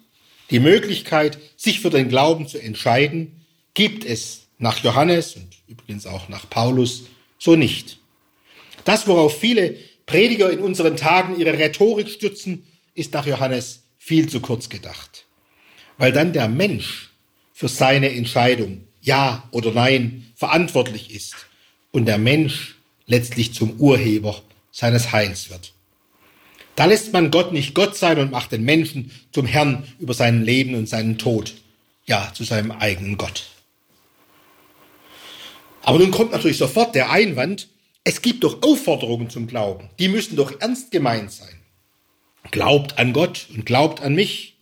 die Möglichkeit, sich für den Glauben zu entscheiden, gibt es nach Johannes und übrigens auch nach Paulus so nicht. Das, worauf viele Prediger in unseren Tagen ihre Rhetorik stützen, ist nach Johannes viel zu kurz gedacht. Weil dann der Mensch für seine Entscheidung, ja oder nein, verantwortlich ist und der Mensch letztlich zum Urheber seines Heils wird. Da lässt man Gott nicht Gott sein und macht den Menschen zum Herrn über sein Leben und seinen Tod, ja, zu seinem eigenen Gott. Aber nun kommt natürlich sofort der Einwand, es gibt doch Aufforderungen zum Glauben, die müssen doch ernst gemeint sein. Glaubt an Gott und glaubt an mich.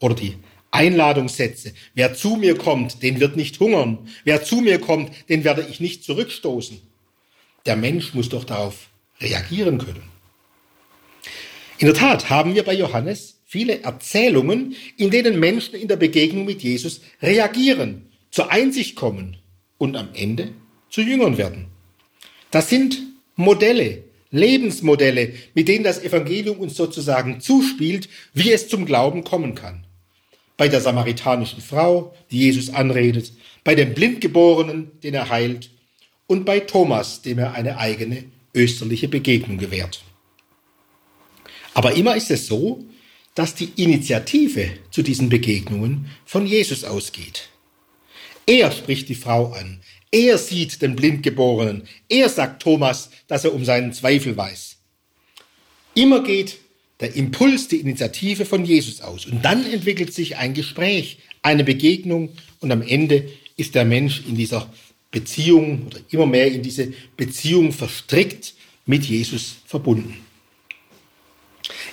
Oder die Einladungssätze. Wer zu mir kommt, den wird nicht hungern. Wer zu mir kommt, den werde ich nicht zurückstoßen. Der Mensch muss doch darauf reagieren können. In der Tat haben wir bei Johannes viele Erzählungen, in denen Menschen in der Begegnung mit Jesus reagieren, zur Einsicht kommen und am Ende zu Jüngern werden. Das sind Modelle, Lebensmodelle, mit denen das Evangelium uns sozusagen zuspielt, wie es zum Glauben kommen kann. Bei der samaritanischen Frau, die Jesus anredet, bei dem Blindgeborenen, den er heilt, und bei Thomas, dem er eine eigene österliche Begegnung gewährt. Aber immer ist es so, dass die Initiative zu diesen Begegnungen von Jesus ausgeht. Er spricht die Frau an. Er sieht den Blindgeborenen. Er sagt Thomas, dass er um seinen Zweifel weiß. Immer geht der Impuls, die Initiative von Jesus aus. Und dann entwickelt sich ein Gespräch, eine Begegnung und am Ende ist der Mensch in dieser Beziehung oder immer mehr in diese Beziehung verstrickt mit Jesus verbunden.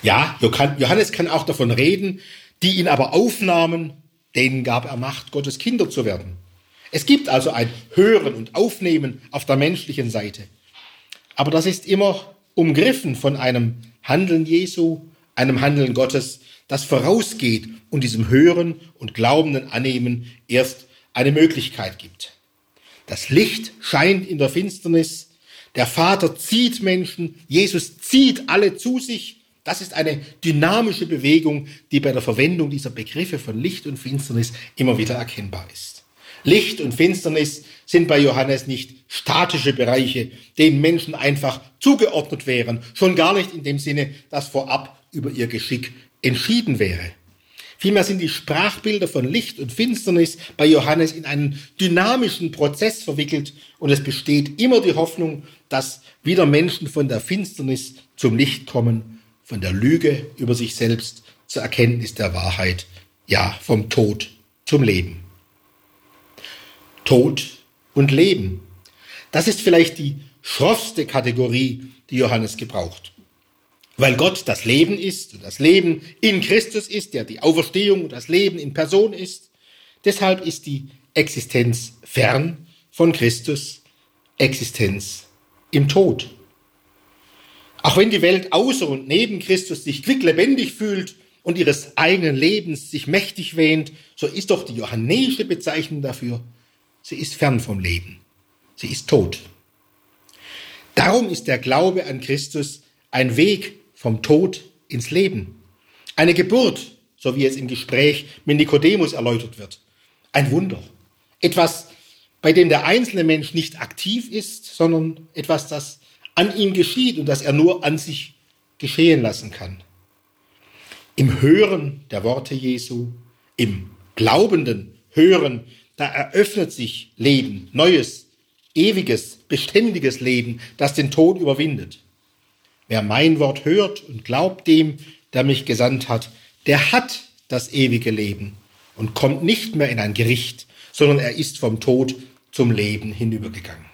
Ja, Johannes kann auch davon reden, die ihn aber aufnahmen, denen gab er Macht, Gottes Kinder zu werden. Es gibt also ein Hören und Aufnehmen auf der menschlichen Seite. Aber das ist immer umgriffen von einem Handeln Jesu, einem Handeln Gottes, das vorausgeht und diesem Hören und glaubenden Annehmen erst eine Möglichkeit gibt. Das Licht scheint in der Finsternis, der Vater zieht Menschen, Jesus zieht alle zu sich. Das ist eine dynamische Bewegung, die bei der Verwendung dieser Begriffe von Licht und Finsternis immer wieder erkennbar ist. Licht und Finsternis sind bei Johannes nicht statische Bereiche, denen Menschen einfach zugeordnet wären, schon gar nicht in dem Sinne, dass vorab über ihr Geschick entschieden wäre. Vielmehr sind die Sprachbilder von Licht und Finsternis bei Johannes in einen dynamischen Prozess verwickelt und es besteht immer die Hoffnung, dass wieder Menschen von der Finsternis zum Licht kommen, von der Lüge über sich selbst zur Erkenntnis der Wahrheit, ja, vom Tod zum Leben. Tod und Leben. Das ist vielleicht die schroffste Kategorie, die Johannes gebraucht. Weil Gott das Leben ist und das Leben in Christus ist, der die Auferstehung und das Leben in Person ist. Deshalb ist die Existenz fern von Christus, Existenz im Tod. Auch wenn die Welt außer und neben Christus sich quicklebendig fühlt und ihres eigenen Lebens sich mächtig wähnt, so ist doch die johannäische Bezeichnung dafür, sie ist fern vom Leben, sie ist tot. Darum ist der Glaube an Christus ein Weg vom Tod ins Leben. Eine Geburt, so wie es im Gespräch mit Nikodemus erläutert wird. Ein Wunder. Etwas, bei dem der einzelne Mensch nicht aktiv ist, sondern etwas, das an ihm geschieht und das er nur an sich geschehen lassen kann. Im Hören der Worte Jesu, im glaubenden Hören, da eröffnet sich Leben, neues, ewiges, beständiges Leben, das den Tod überwindet. Wer mein Wort hört und glaubt dem, der mich gesandt hat, der hat das ewige Leben und kommt nicht mehr in ein Gericht, sondern er ist vom Tod zum Leben hinübergegangen.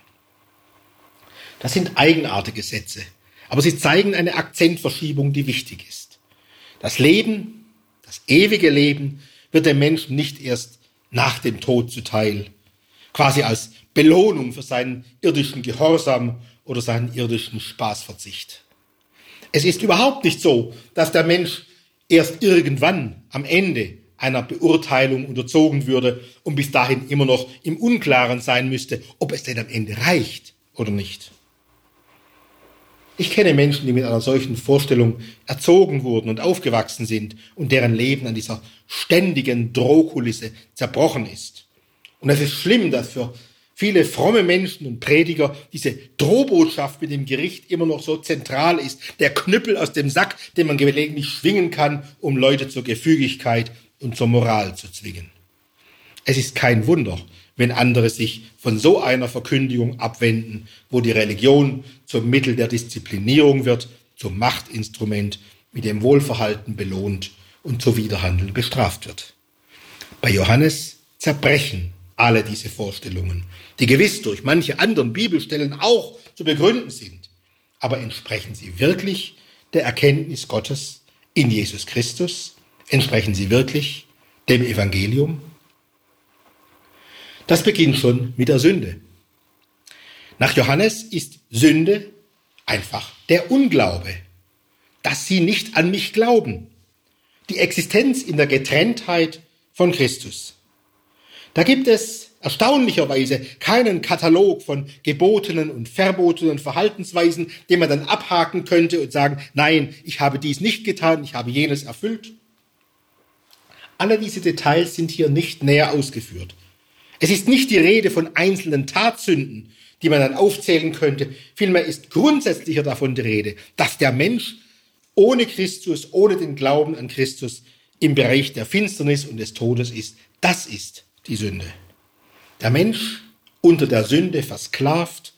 Das sind eigenartige Sätze, aber sie zeigen eine Akzentverschiebung, die wichtig ist. Das Leben, das ewige Leben wird dem Menschen nicht erst nach dem Tod zuteil, quasi als Belohnung für seinen irdischen Gehorsam oder seinen irdischen Spaßverzicht. Es ist überhaupt nicht so, dass der Mensch erst irgendwann am Ende einer Beurteilung unterzogen würde und bis dahin immer noch im Unklaren sein müsste, ob es denn am Ende reicht oder nicht. Ich kenne Menschen, die mit einer solchen Vorstellung erzogen wurden und aufgewachsen sind und deren Leben an dieser ständigen Drohkulisse zerbrochen ist. Und es ist schlimm, dass für viele fromme Menschen und Prediger diese Drohbotschaft mit dem Gericht immer noch so zentral ist. Der Knüppel aus dem Sack, den man gelegentlich schwingen kann, um Leute zur Gefügigkeit und zur Moral zu zwingen. Es ist kein Wunder, wenn andere sich von so einer Verkündigung abwenden, wo die Religion zum Mittel der Disziplinierung wird, zum Machtinstrument, mit dem Wohlverhalten belohnt und zu Widerhandeln bestraft wird. Bei Johannes zerbrechen alle diese Vorstellungen, die gewiss durch manche anderen Bibelstellen auch zu begründen sind. Aber entsprechen sie wirklich der Erkenntnis Gottes in Jesus Christus? Entsprechen sie wirklich dem Evangelium? Das beginnt schon mit der Sünde. Nach Johannes ist Sünde einfach der Unglaube, dass sie nicht an mich glauben. Die Existenz in der Getrenntheit von Christus. Da gibt es erstaunlicherweise keinen Katalog von gebotenen und verbotenen Verhaltensweisen, den man dann abhaken könnte und sagen, nein, ich habe dies nicht getan, ich habe jenes erfüllt. Alle diese Details sind hier nicht näher ausgeführt. Es ist nicht die Rede von einzelnen Tatsünden, die man dann aufzählen könnte. Vielmehr ist grundsätzlicher davon die Rede, dass der Mensch ohne Christus, ohne den Glauben an Christus im Bereich der Finsternis und des Todes ist. Das ist die Sünde. Der Mensch unter der Sünde versklavt,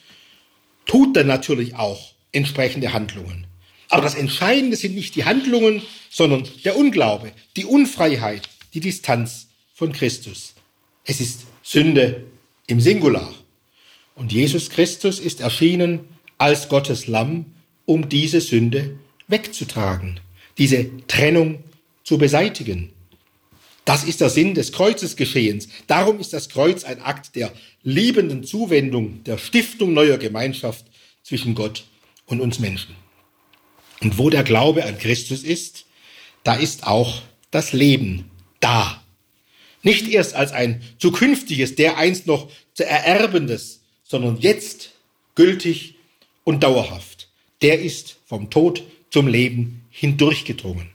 tut dann natürlich auch entsprechende Handlungen. Aber das Entscheidende sind nicht die Handlungen, sondern der Unglaube, die Unfreiheit, die Distanz von Christus. Es ist Sünde im Singular. Und Jesus Christus ist erschienen als Gottes Lamm, um diese Sünde wegzutragen, diese Trennung zu beseitigen. Das ist der Sinn des Kreuzesgeschehens. Darum ist das Kreuz ein Akt der liebenden Zuwendung, der Stiftung neuer Gemeinschaft zwischen Gott und uns Menschen. Und wo der Glaube an Christus ist, da ist auch das Leben da. Nicht erst als ein zukünftiges, der einst noch zu ererbendes, sondern jetzt gültig und dauerhaft. Der ist vom Tod zum Leben hindurchgedrungen.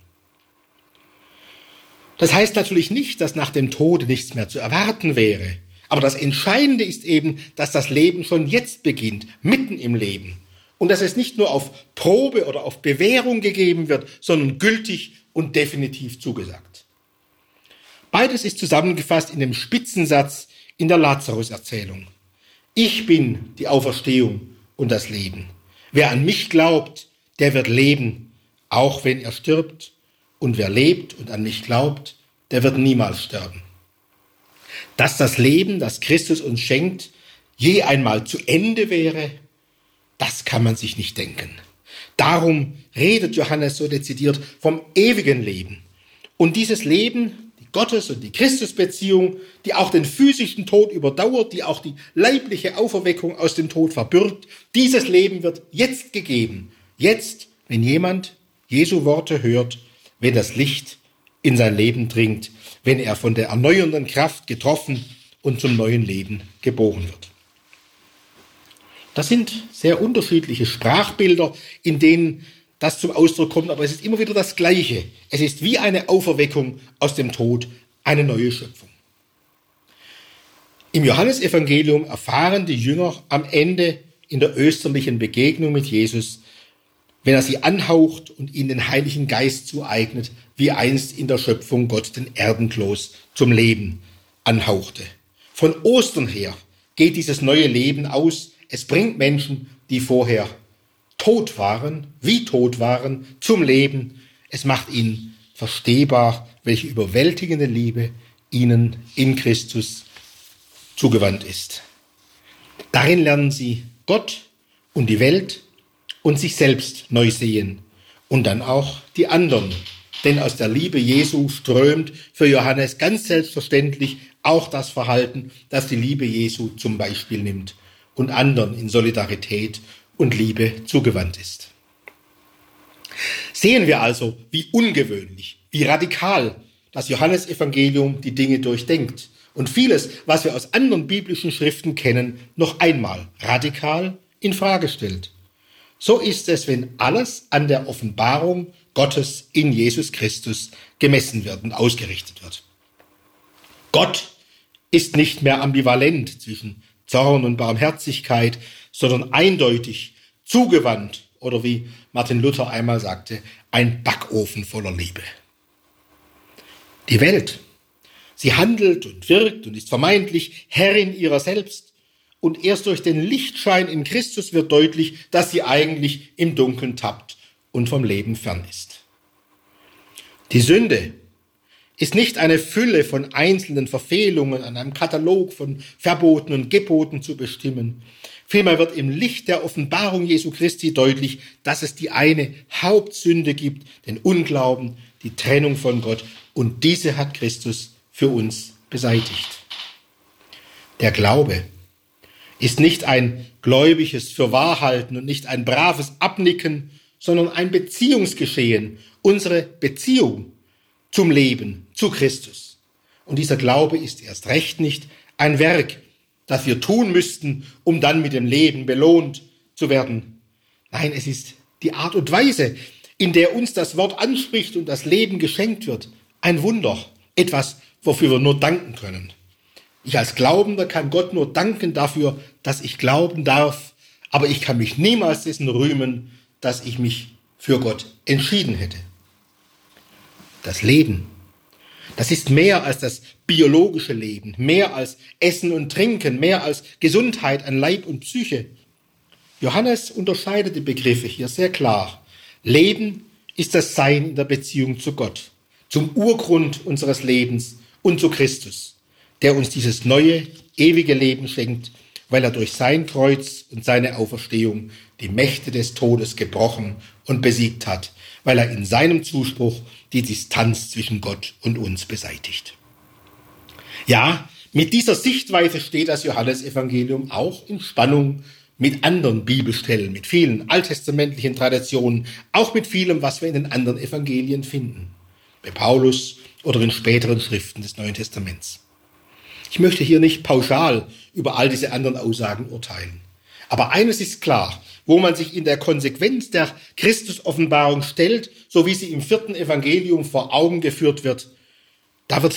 Das heißt natürlich nicht, dass nach dem Tode nichts mehr zu erwarten wäre. Aber das Entscheidende ist eben, dass das Leben schon jetzt beginnt, mitten im Leben. Und dass es nicht nur auf Probe oder auf Bewährung gegeben wird, sondern gültig und definitiv zugesagt. Beides ist zusammengefasst in dem Spitzensatz in der Lazarus-Erzählung. Ich bin die Auferstehung und das Leben. Wer an mich glaubt, der wird leben, auch wenn er stirbt. Und wer lebt und an mich glaubt, der wird niemals sterben. Dass das Leben, das Christus uns schenkt, je einmal zu Ende wäre, das kann man sich nicht denken. Darum redet Johannes so dezidiert vom ewigen Leben. Und dieses Leben, Gottes- und die Christusbeziehung, die auch den physischen Tod überdauert, die auch die leibliche Auferweckung aus dem Tod verbirgt, dieses Leben wird jetzt gegeben. Jetzt, wenn jemand Jesu Worte hört, wenn das Licht in sein Leben dringt, wenn er von der erneuernden Kraft getroffen und zum neuen Leben geboren wird. Das sind sehr unterschiedliche Sprachbilder, in denen das zum Ausdruck kommt, aber es ist immer wieder das Gleiche. Es ist wie eine Auferweckung aus dem Tod, eine neue Schöpfung. Im Johannesevangelium erfahren die Jünger am Ende in der österlichen Begegnung mit Jesus, wenn er sie anhaucht und ihnen den Heiligen Geist zueignet, wie einst in der Schöpfung Gott den Erdenkloß zum Leben anhauchte. Von Ostern her geht dieses neue Leben aus. Es bringt Menschen, die vorher tot waren, wie tot waren, zum Leben. Es macht ihnen verstehbar, welche überwältigende Liebe ihnen in Christus zugewandt ist. Darin lernen sie Gott und die Welt und sich selbst neu sehen und dann auch die anderen. Denn aus der Liebe Jesu strömt für Johannes ganz selbstverständlich auch das Verhalten, das die Liebe Jesu zum Beispiel nimmt und anderen in Solidarität und Liebe zugewandt ist. Sehen wir also, wie ungewöhnlich, wie radikal das Johannesevangelium die Dinge durchdenkt und vieles, was wir aus anderen biblischen Schriften kennen, noch einmal radikal in Frage stellt. So ist es, wenn alles an der Offenbarung Gottes in Jesus Christus gemessen wird und ausgerichtet wird. Gott ist nicht mehr ambivalent zwischen Zorn und Barmherzigkeit, sondern eindeutig zugewandt oder wie Martin Luther einmal sagte, ein Backofen voller Liebe. Die Welt, sie handelt und wirkt und ist vermeintlich Herrin ihrer selbst. Und erst durch den Lichtschein in Christus wird deutlich, dass sie eigentlich im Dunkeln tappt und vom Leben fern ist. Die Sünde ist nicht eine Fülle von einzelnen Verfehlungen an einem Katalog von Verboten und Geboten zu bestimmen. Vielmehr wird im Licht der Offenbarung Jesu Christi deutlich, dass es die eine Hauptsünde gibt, den Unglauben, die Trennung von Gott. Und diese hat Christus für uns beseitigt. Der Glaube ist nicht ein gläubiges Fürwahrhalten und nicht ein braves Abnicken, sondern ein Beziehungsgeschehen, unsere Beziehung zum Leben, zu Christus. Und dieser Glaube ist erst recht nicht ein Werk, das wir tun müssten, um dann mit dem Leben belohnt zu werden. Nein, es ist die Art und Weise, in der uns das Wort anspricht und das Leben geschenkt wird. Ein Wunder, etwas, wofür wir nur danken können. Ich als Glaubender kann Gott nur danken dafür, dass ich glauben darf, aber ich kann mich niemals dessen rühmen, dass ich mich für Gott entschieden hätte. Das Leben, das ist mehr als das biologische Leben, mehr als Essen und Trinken, mehr als Gesundheit an Leib und Psyche. Johannes unterscheidet die Begriffe hier sehr klar. Leben ist das Sein in der Beziehung zu Gott, zum Urgrund unseres Lebens und zu Christus der uns dieses neue, ewige Leben schenkt, weil er durch sein Kreuz und seine Auferstehung die Mächte des Todes gebrochen und besiegt hat, weil er in seinem Zuspruch die Distanz zwischen Gott und uns beseitigt. Ja, mit dieser Sichtweise steht das Johannesevangelium auch in Spannung mit anderen Bibelstellen, mit vielen alttestamentlichen Traditionen, auch mit vielem, was wir in den anderen Evangelien finden, bei Paulus oder in späteren Schriften des Neuen Testaments. Ich möchte hier nicht pauschal über all diese anderen Aussagen urteilen. Aber eines ist klar, wo man sich in der Konsequenz der Christusoffenbarung stellt, so wie sie im vierten Evangelium vor Augen geführt wird, da wird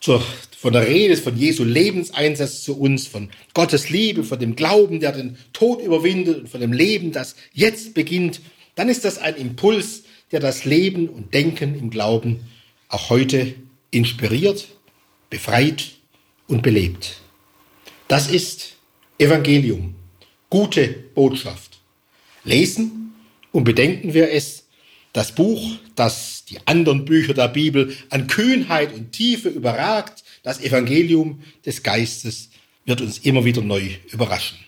zur, von der Rede von Jesu Lebenseinsatz zu uns, von Gottes Liebe, von dem Glauben, der den Tod überwindet und von dem Leben, das jetzt beginnt, dann ist das ein Impuls, der das Leben und Denken im Glauben auch heute inspiriert, befreit und belebt. Das ist Evangelium, gute Botschaft. Lesen und bedenken wir es, das Buch, das die anderen Bücher der Bibel an Kühnheit und Tiefe überragt, das Evangelium des Geistes, wird uns immer wieder neu überraschen.